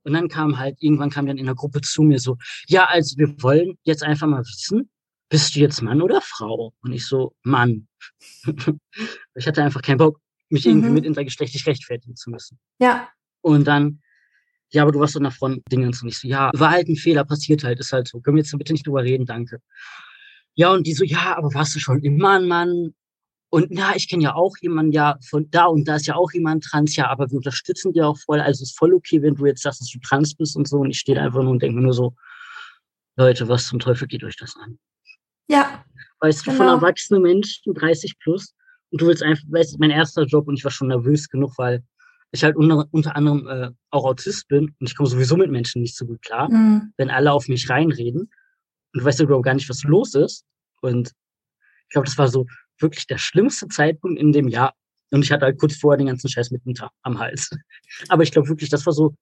Und dann kam halt, irgendwann kam dann in der Gruppe zu mir so, ja, also wir wollen jetzt einfach mal wissen, bist du jetzt Mann oder Frau? Und ich so, Mann. [laughs] ich hatte einfach keinen Bock, mich irgendwie Mhm. mit intergeschlechtlich rechtfertigen zu müssen. Ja. Und dann, ja, aber du warst doch nach Front Dingens und ich so, ja, war halt ein Fehler, passiert halt, ist halt so. Können wir jetzt bitte nicht drüber reden, danke. Ja, und die so, ja, aber warst du schon immer ein Mann? Und ja, ich kenne ja auch jemanden, ja, von da und da ist ja auch jemand trans, ja, aber wir unterstützen dir auch voll. Also ist voll okay, wenn du jetzt sagst, dass du trans bist und so. Und ich stehe da einfach nur und denke mir nur so, Leute, was zum Teufel geht euch das an? Ja. Weißt du, von Genau. erwachsenen Menschen, 30 plus, und du willst einfach, weißt du, mein erster Job und ich war schon nervös genug, weil ich halt unter, unter anderem äh, auch Autist bin und ich komme sowieso mit Menschen nicht so gut klar, Mhm. wenn alle auf mich reinreden und du weißt ja überhaupt gar nicht, was los ist. Und ich glaube, das war so wirklich der schlimmste Zeitpunkt in dem Jahr. Und ich hatte halt kurz vorher den ganzen Scheiß mit am Hals. [laughs] Aber ich glaube wirklich, das war so,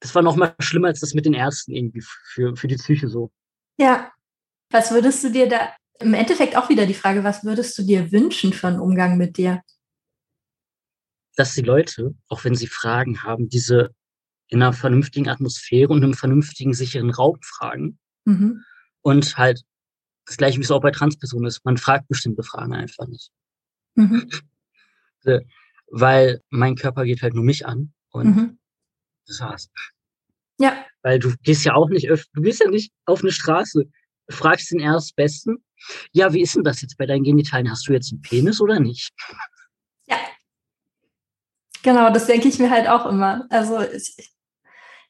das war noch mal schlimmer als das mit den Ärzten irgendwie für, für die Psyche so. Ja. Was würdest du dir da, im Endeffekt auch wieder die Frage, was würdest du dir wünschen für einen Umgang mit dir? dass die Leute, auch wenn sie Fragen haben, diese in einer vernünftigen Atmosphäre und einem vernünftigen, sicheren Raum fragen. Mhm. Und halt das gleiche, wie es auch bei Transpersonen ist. Man fragt bestimmte Fragen einfach nicht. Mhm. [laughs] Weil mein Körper geht halt nur mich an. Und Mhm. das war's. Ja. Weil du gehst ja auch nicht öf du gehst ja nicht auf eine Straße, fragst den Erstbesten, ja, wie ist denn das jetzt bei deinen Genitalien? Hast du jetzt einen Penis oder nicht? Ja. Genau, das denke ich mir halt auch immer. Also ich,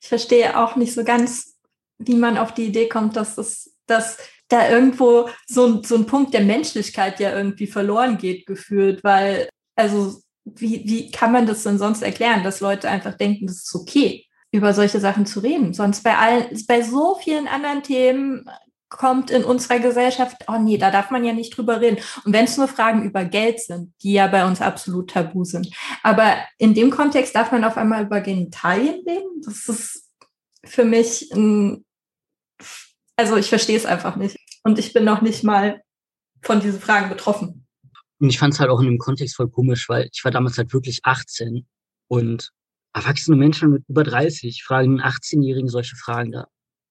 ich verstehe auch nicht so ganz, wie man auf die Idee kommt, dass es, dass da irgendwo so ein, so ein Punkt der Menschlichkeit ja irgendwie verloren geht, gefühlt, weil, also, wie, wie kann man das denn sonst erklären, dass Leute einfach denken, das ist okay, über solche Sachen zu reden? Sonst bei allen, bei so vielen anderen Themen kommt in unserer Gesellschaft, oh nee, da darf man ja nicht drüber reden. Und wenn es nur Fragen über Geld sind, die ja bei uns absolut tabu sind. Aber in dem Kontext darf man auf einmal über Genitalien reden. Das ist für mich ein, also ich verstehe es einfach nicht. Und ich bin noch nicht mal von diesen Fragen betroffen. Und ich fand es halt auch in dem Kontext voll komisch, weil ich war damals halt wirklich 18 und erwachsene Menschen mit über 30 fragen einen 18-Jährigen solche Fragen. Da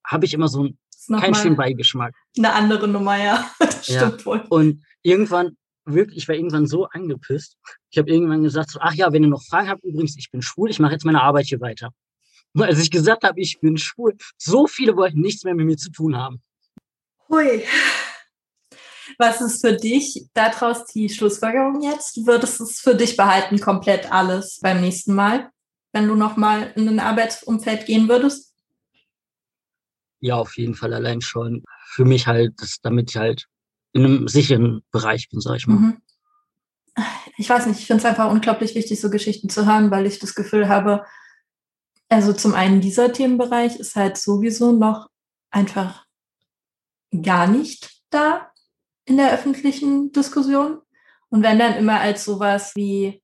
habe ich immer so einen, keinen schönen Beigeschmack. eine andere Nummer, ja. [laughs] Das Ja. stimmt wohl. Und irgendwann, wirklich, ich war irgendwann so angepisst. Ich habe irgendwann gesagt, so, ach ja, wenn ihr noch Fragen habt, übrigens, ich bin schwul, ich mache jetzt meine Arbeit hier weiter. Und als ich gesagt habe, ich bin schwul, so viele wollten nichts mehr mit mir zu tun haben. Hui. Was ist für dich daraus die Schlussfolgerung jetzt? Würdest du es für dich behalten, komplett alles beim nächsten Mal, wenn du nochmal in ein Arbeitsumfeld gehen würdest? Ja, auf jeden Fall allein schon. Für mich halt, damit ich halt in einem sicheren Bereich bin, sag ich mal. Mhm. Ich weiß nicht, ich finde es einfach unglaublich wichtig, so Geschichten zu hören, weil ich das Gefühl habe, also zum einen dieser Themenbereich ist halt sowieso noch einfach gar nicht da in der öffentlichen Diskussion. Und wenn dann immer als sowas wie,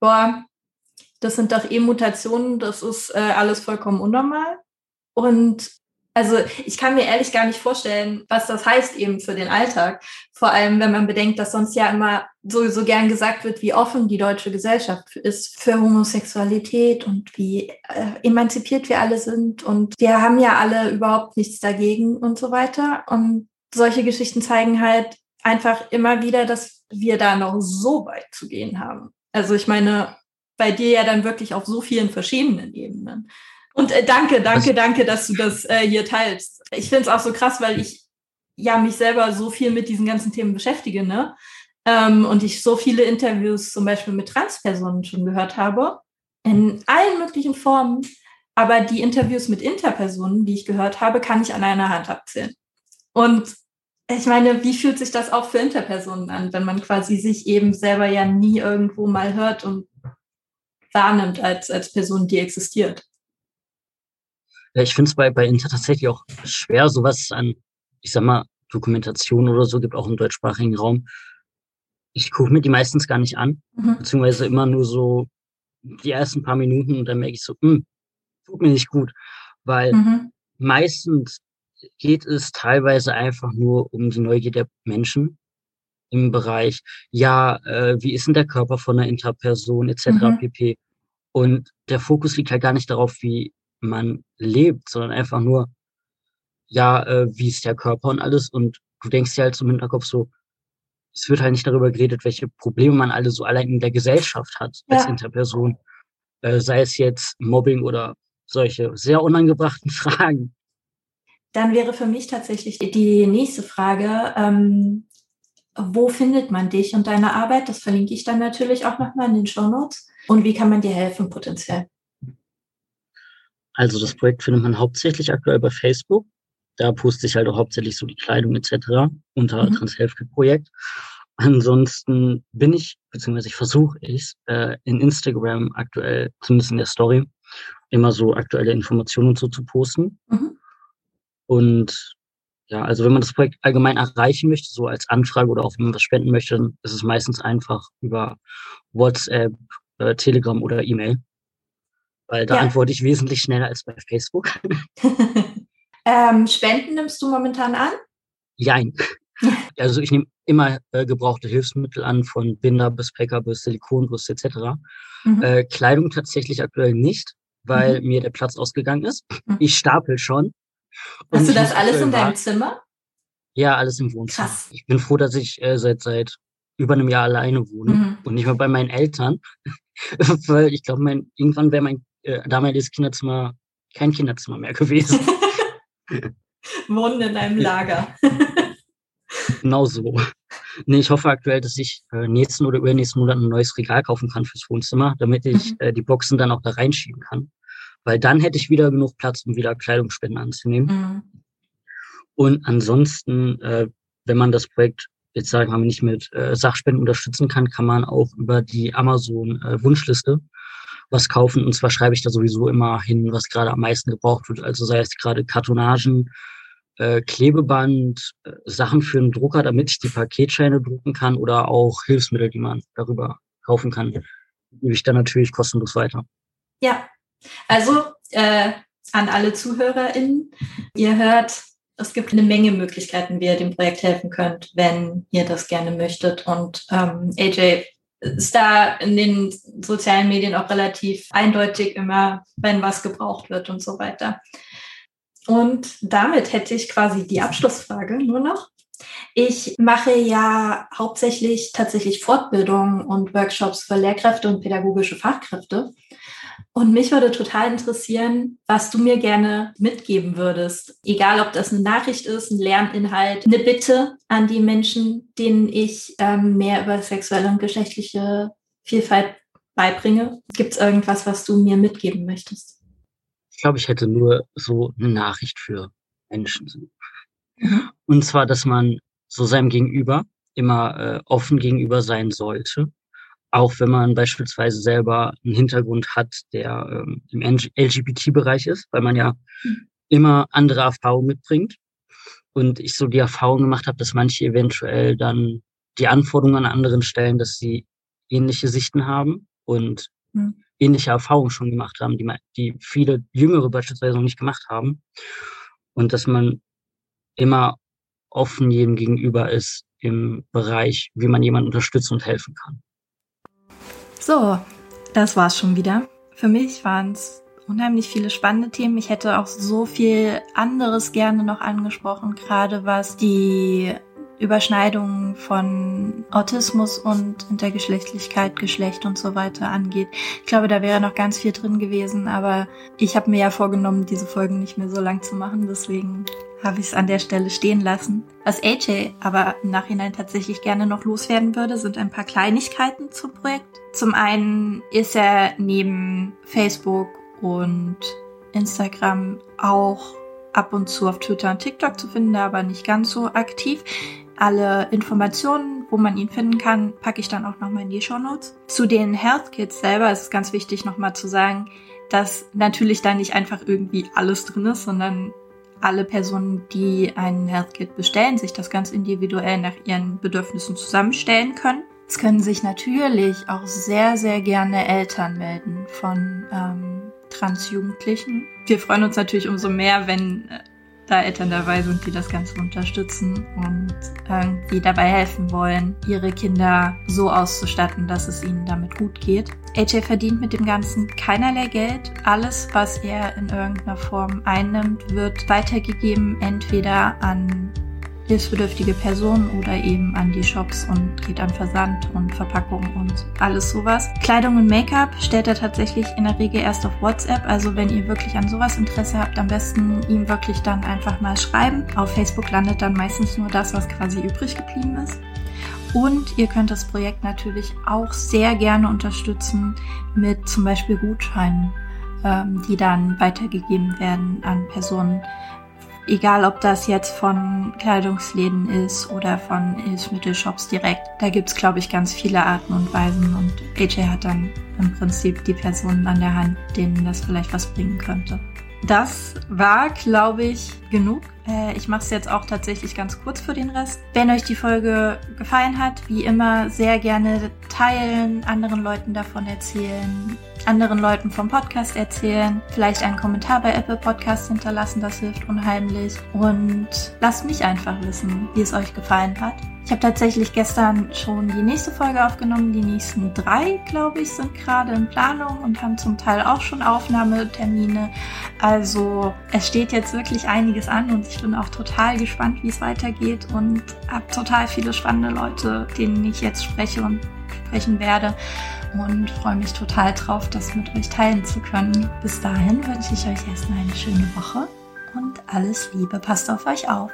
boah, das sind doch eh Mutationen, das ist äh, alles vollkommen unnormal. Und also ich kann mir ehrlich gar nicht vorstellen, was das heißt eben für den Alltag. Vor allem, wenn man bedenkt, dass sonst ja immer sowieso gern gesagt wird, wie offen die deutsche Gesellschaft ist für Homosexualität und wie äh, emanzipiert wir alle sind. Und wir haben ja alle überhaupt nichts dagegen und so weiter. Und solche Geschichten zeigen halt einfach immer wieder, dass wir da noch so weit zu gehen haben. Also ich meine, bei dir ja dann wirklich auf so vielen verschiedenen Ebenen. Und äh, danke, danke, danke, dass du das äh, hier teilst. Ich finde es auch so krass, weil ich ja mich selber so viel mit diesen ganzen Themen beschäftige, ne? Ähm, und ich so viele Interviews zum Beispiel mit Transpersonen schon gehört habe, in allen möglichen Formen. Aber die Interviews mit Interpersonen, die ich gehört habe, kann ich an einer Hand abzählen. Und ich meine, wie fühlt sich das auch für Interpersonen an, wenn man quasi sich eben selber ja nie irgendwo mal hört und wahrnimmt als, als Person, die existiert? Ich finde es bei, bei Inter tatsächlich auch schwer, sowas an, ich sag mal, Dokumentation oder so gibt, auch im deutschsprachigen Raum. Ich gucke mir die meistens gar nicht an, Mhm. beziehungsweise immer nur so die ersten paar Minuten und dann merke ich so, hm, tut mir nicht gut. Weil Mhm. meistens geht es teilweise einfach nur um die Neugier der Menschen im Bereich, ja, äh, wie ist denn der Körper von einer Interperson etc. Mhm. pp. Und der Fokus liegt halt gar nicht darauf, wie man lebt, sondern einfach nur, ja, äh, wie ist der Körper und alles. Und du denkst dir halt im Hinterkopf so, es wird halt nicht darüber geredet, welche Probleme man alle so allein in der Gesellschaft hat als ja. Interperson. Äh, sei es jetzt Mobbing oder solche sehr unangebrachten [laughs] Fragen. Dann wäre für mich tatsächlich die nächste Frage, ähm, wo findet man dich und deine Arbeit? Das verlinke ich dann natürlich auch nochmal in den Show Notes. Und wie kann man dir helfen potenziell? Also das Projekt findet man hauptsächlich aktuell bei Facebook. Da poste ich halt auch hauptsächlich so die Kleidung etc. unter mhm. Transhealthcare Projekt. Ansonsten bin ich, beziehungsweise ich versuche ich äh, in Instagram aktuell, zumindest in der Story, immer so aktuelle Informationen und so zu posten. Mhm. Und ja, also wenn man das Projekt allgemein erreichen möchte, so als Anfrage oder auch wenn man was spenden möchte, dann ist es meistens einfach über WhatsApp, äh, Telegram oder E-Mail. Weil da ja. antworte ich wesentlich schneller als bei Facebook. [laughs] ähm, Spenden nimmst du momentan an? Jein. [laughs] also ich nehme immer äh, gebrauchte Hilfsmittel an, von Binder bis Packer bis Silikonbrüste etc. Mhm. Äh, Kleidung tatsächlich aktuell nicht, weil mhm. mir der Platz ausgegangen ist. Mhm. Ich stapel schon. Hast du das alles in deinem Zimmer? Ja, alles im Wohnzimmer. Krass. Ich bin froh, dass ich äh, seit seit über einem Jahr alleine wohne mhm. und nicht mehr bei meinen Eltern, [laughs] weil ich glaube, mein irgendwann wäre mein äh, damaliges Kinderzimmer kein Kinderzimmer mehr [laughs] gewesen. [laughs] Wohnen in einem Lager. [laughs] genau so. Nee, ich hoffe aktuell, dass ich äh, nächsten oder übernächsten Monat ein neues Regal kaufen kann fürs Wohnzimmer, damit ich mhm. äh, die Boxen dann auch da reinschieben kann. Weil dann hätte ich wieder genug Platz, um wieder Kleidungsspenden anzunehmen. Mhm. Und ansonsten, äh, wenn man das Projekt jetzt sagen wir mal nicht mit äh, Sachspenden unterstützen kann, kann man auch über die Amazon äh, Wunschliste was kaufen. Und zwar schreibe ich da sowieso immer hin, was gerade am meisten gebraucht wird. Also sei es gerade Kartonagen, äh, Klebeband, äh, Sachen für einen Drucker, damit ich die Paketscheine drucken kann oder auch Hilfsmittel, die man darüber kaufen kann, gebe ich dann natürlich kostenlos weiter. Ja, also äh, an alle ZuhörerInnen, ihr hört, es gibt eine Menge Möglichkeiten, wie ihr dem Projekt helfen könnt, wenn ihr das gerne möchtet. Und ähm, AJ ist da in den sozialen Medien auch relativ eindeutig immer, wenn was gebraucht wird und so weiter. Und damit hätte ich quasi die Abschlussfrage nur noch. Ich mache ja hauptsächlich tatsächlich Fortbildungen und Workshops für Lehrkräfte und pädagogische Fachkräfte. Und mich würde total interessieren, was du mir gerne mitgeben würdest. Egal, ob das eine Nachricht ist, ein Lerninhalt, eine Bitte an die Menschen, denen ich ähm, mehr über sexuelle und geschlechtliche Vielfalt beibringe. Gibt es irgendwas, was du mir mitgeben möchtest? Ich glaube, ich hätte nur so eine Nachricht für Menschen. Mhm. Und zwar, dass man so seinem Gegenüber immer äh, offen gegenüber sein sollte auch wenn man beispielsweise selber einen Hintergrund hat, der ähm, im LGBT-Bereich ist, weil man ja mhm. immer andere Erfahrungen mitbringt. Und ich so die Erfahrung gemacht habe, dass manche eventuell dann die Anforderungen an anderen stellen, dass sie ähnliche Sichten haben und mhm. ähnliche Erfahrungen schon gemacht haben, die, die viele Jüngere beispielsweise noch nicht gemacht haben. Und dass man immer offen jedem gegenüber ist im Bereich, wie man jemanden unterstützen und helfen kann. So, das war's schon wieder. Für mich waren es unheimlich viele spannende Themen. Ich hätte auch so viel anderes gerne noch angesprochen, gerade was die Überschneidungen von Autismus und Intergeschlechtlichkeit, Geschlecht und so weiter angeht. Ich glaube, da wäre noch ganz viel drin gewesen, aber ich habe mir ja vorgenommen, diese Folgen nicht mehr so lang zu machen, deswegen habe ich es an der Stelle stehen lassen. Was AJ aber im Nachhinein tatsächlich gerne noch loswerden würde, sind ein paar Kleinigkeiten zum Projekt. Zum einen ist er neben Facebook und Instagram auch ab und zu auf Twitter und TikTok zu finden, aber nicht ganz so aktiv. Alle Informationen, wo man ihn finden kann, packe ich dann auch nochmal in die Show Notes. Zu den Health Kits selber ist es ganz wichtig nochmal zu sagen, dass natürlich da nicht einfach irgendwie alles drin ist, sondern alle Personen, die einen Health Kit bestellen, sich das ganz individuell nach ihren Bedürfnissen zusammenstellen können. Es können sich natürlich auch sehr, sehr gerne Eltern melden von ähm, Transjugendlichen. Wir freuen uns natürlich umso mehr, wenn äh, da Eltern dabei sind, die das Ganze unterstützen und irgendwie dabei helfen wollen, ihre Kinder so auszustatten, dass es ihnen damit gut geht. AJ verdient mit dem Ganzen keinerlei Geld. Alles, was er in irgendeiner Form einnimmt, wird weitergegeben, entweder an hilfsbedürftige Personen oder eben an die Shops und geht an Versand und Verpackung und alles sowas. Kleidung und Make-up stellt er tatsächlich in der Regel erst auf WhatsApp. Also wenn ihr wirklich an sowas Interesse habt, am besten ihm wirklich dann einfach mal schreiben. Auf Facebook landet dann meistens nur das, was quasi übrig geblieben ist. Und ihr könnt das Projekt natürlich auch sehr gerne unterstützen mit zum Beispiel Gutscheinen, ähm, die dann weitergegeben werden an Personen, Egal, ob das jetzt von Kleidungsläden ist oder von Hilfsmittelshops direkt. Da gibt's glaube ich, ganz viele Arten und Weisen. Und AJ hat dann im Prinzip die Personen an der Hand, denen das vielleicht was bringen könnte. Das war, glaube ich, genug. Äh, ich mache es jetzt auch tatsächlich ganz kurz für den Rest. Wenn euch die Folge gefallen hat, wie immer sehr gerne teilen, anderen Leuten davon erzählen, anderen Leuten vom Podcast erzählen, vielleicht einen Kommentar bei Apple Podcasts hinterlassen, das hilft unheimlich. Und lasst mich einfach wissen, wie es euch gefallen hat. Ich habe tatsächlich gestern schon die nächste Folge aufgenommen. Die nächsten drei, glaube ich, sind gerade in Planung und haben zum Teil auch schon Aufnahmetermine. Also es steht jetzt wirklich einiges an und ich bin auch total gespannt, wie es weitergeht und habe total viele spannende Leute, denen ich jetzt spreche und sprechen werde und freue mich total drauf, das mit euch teilen zu können. Bis dahin wünsche ich euch erstmal eine schöne Woche und alles Liebe. Passt auf euch auf.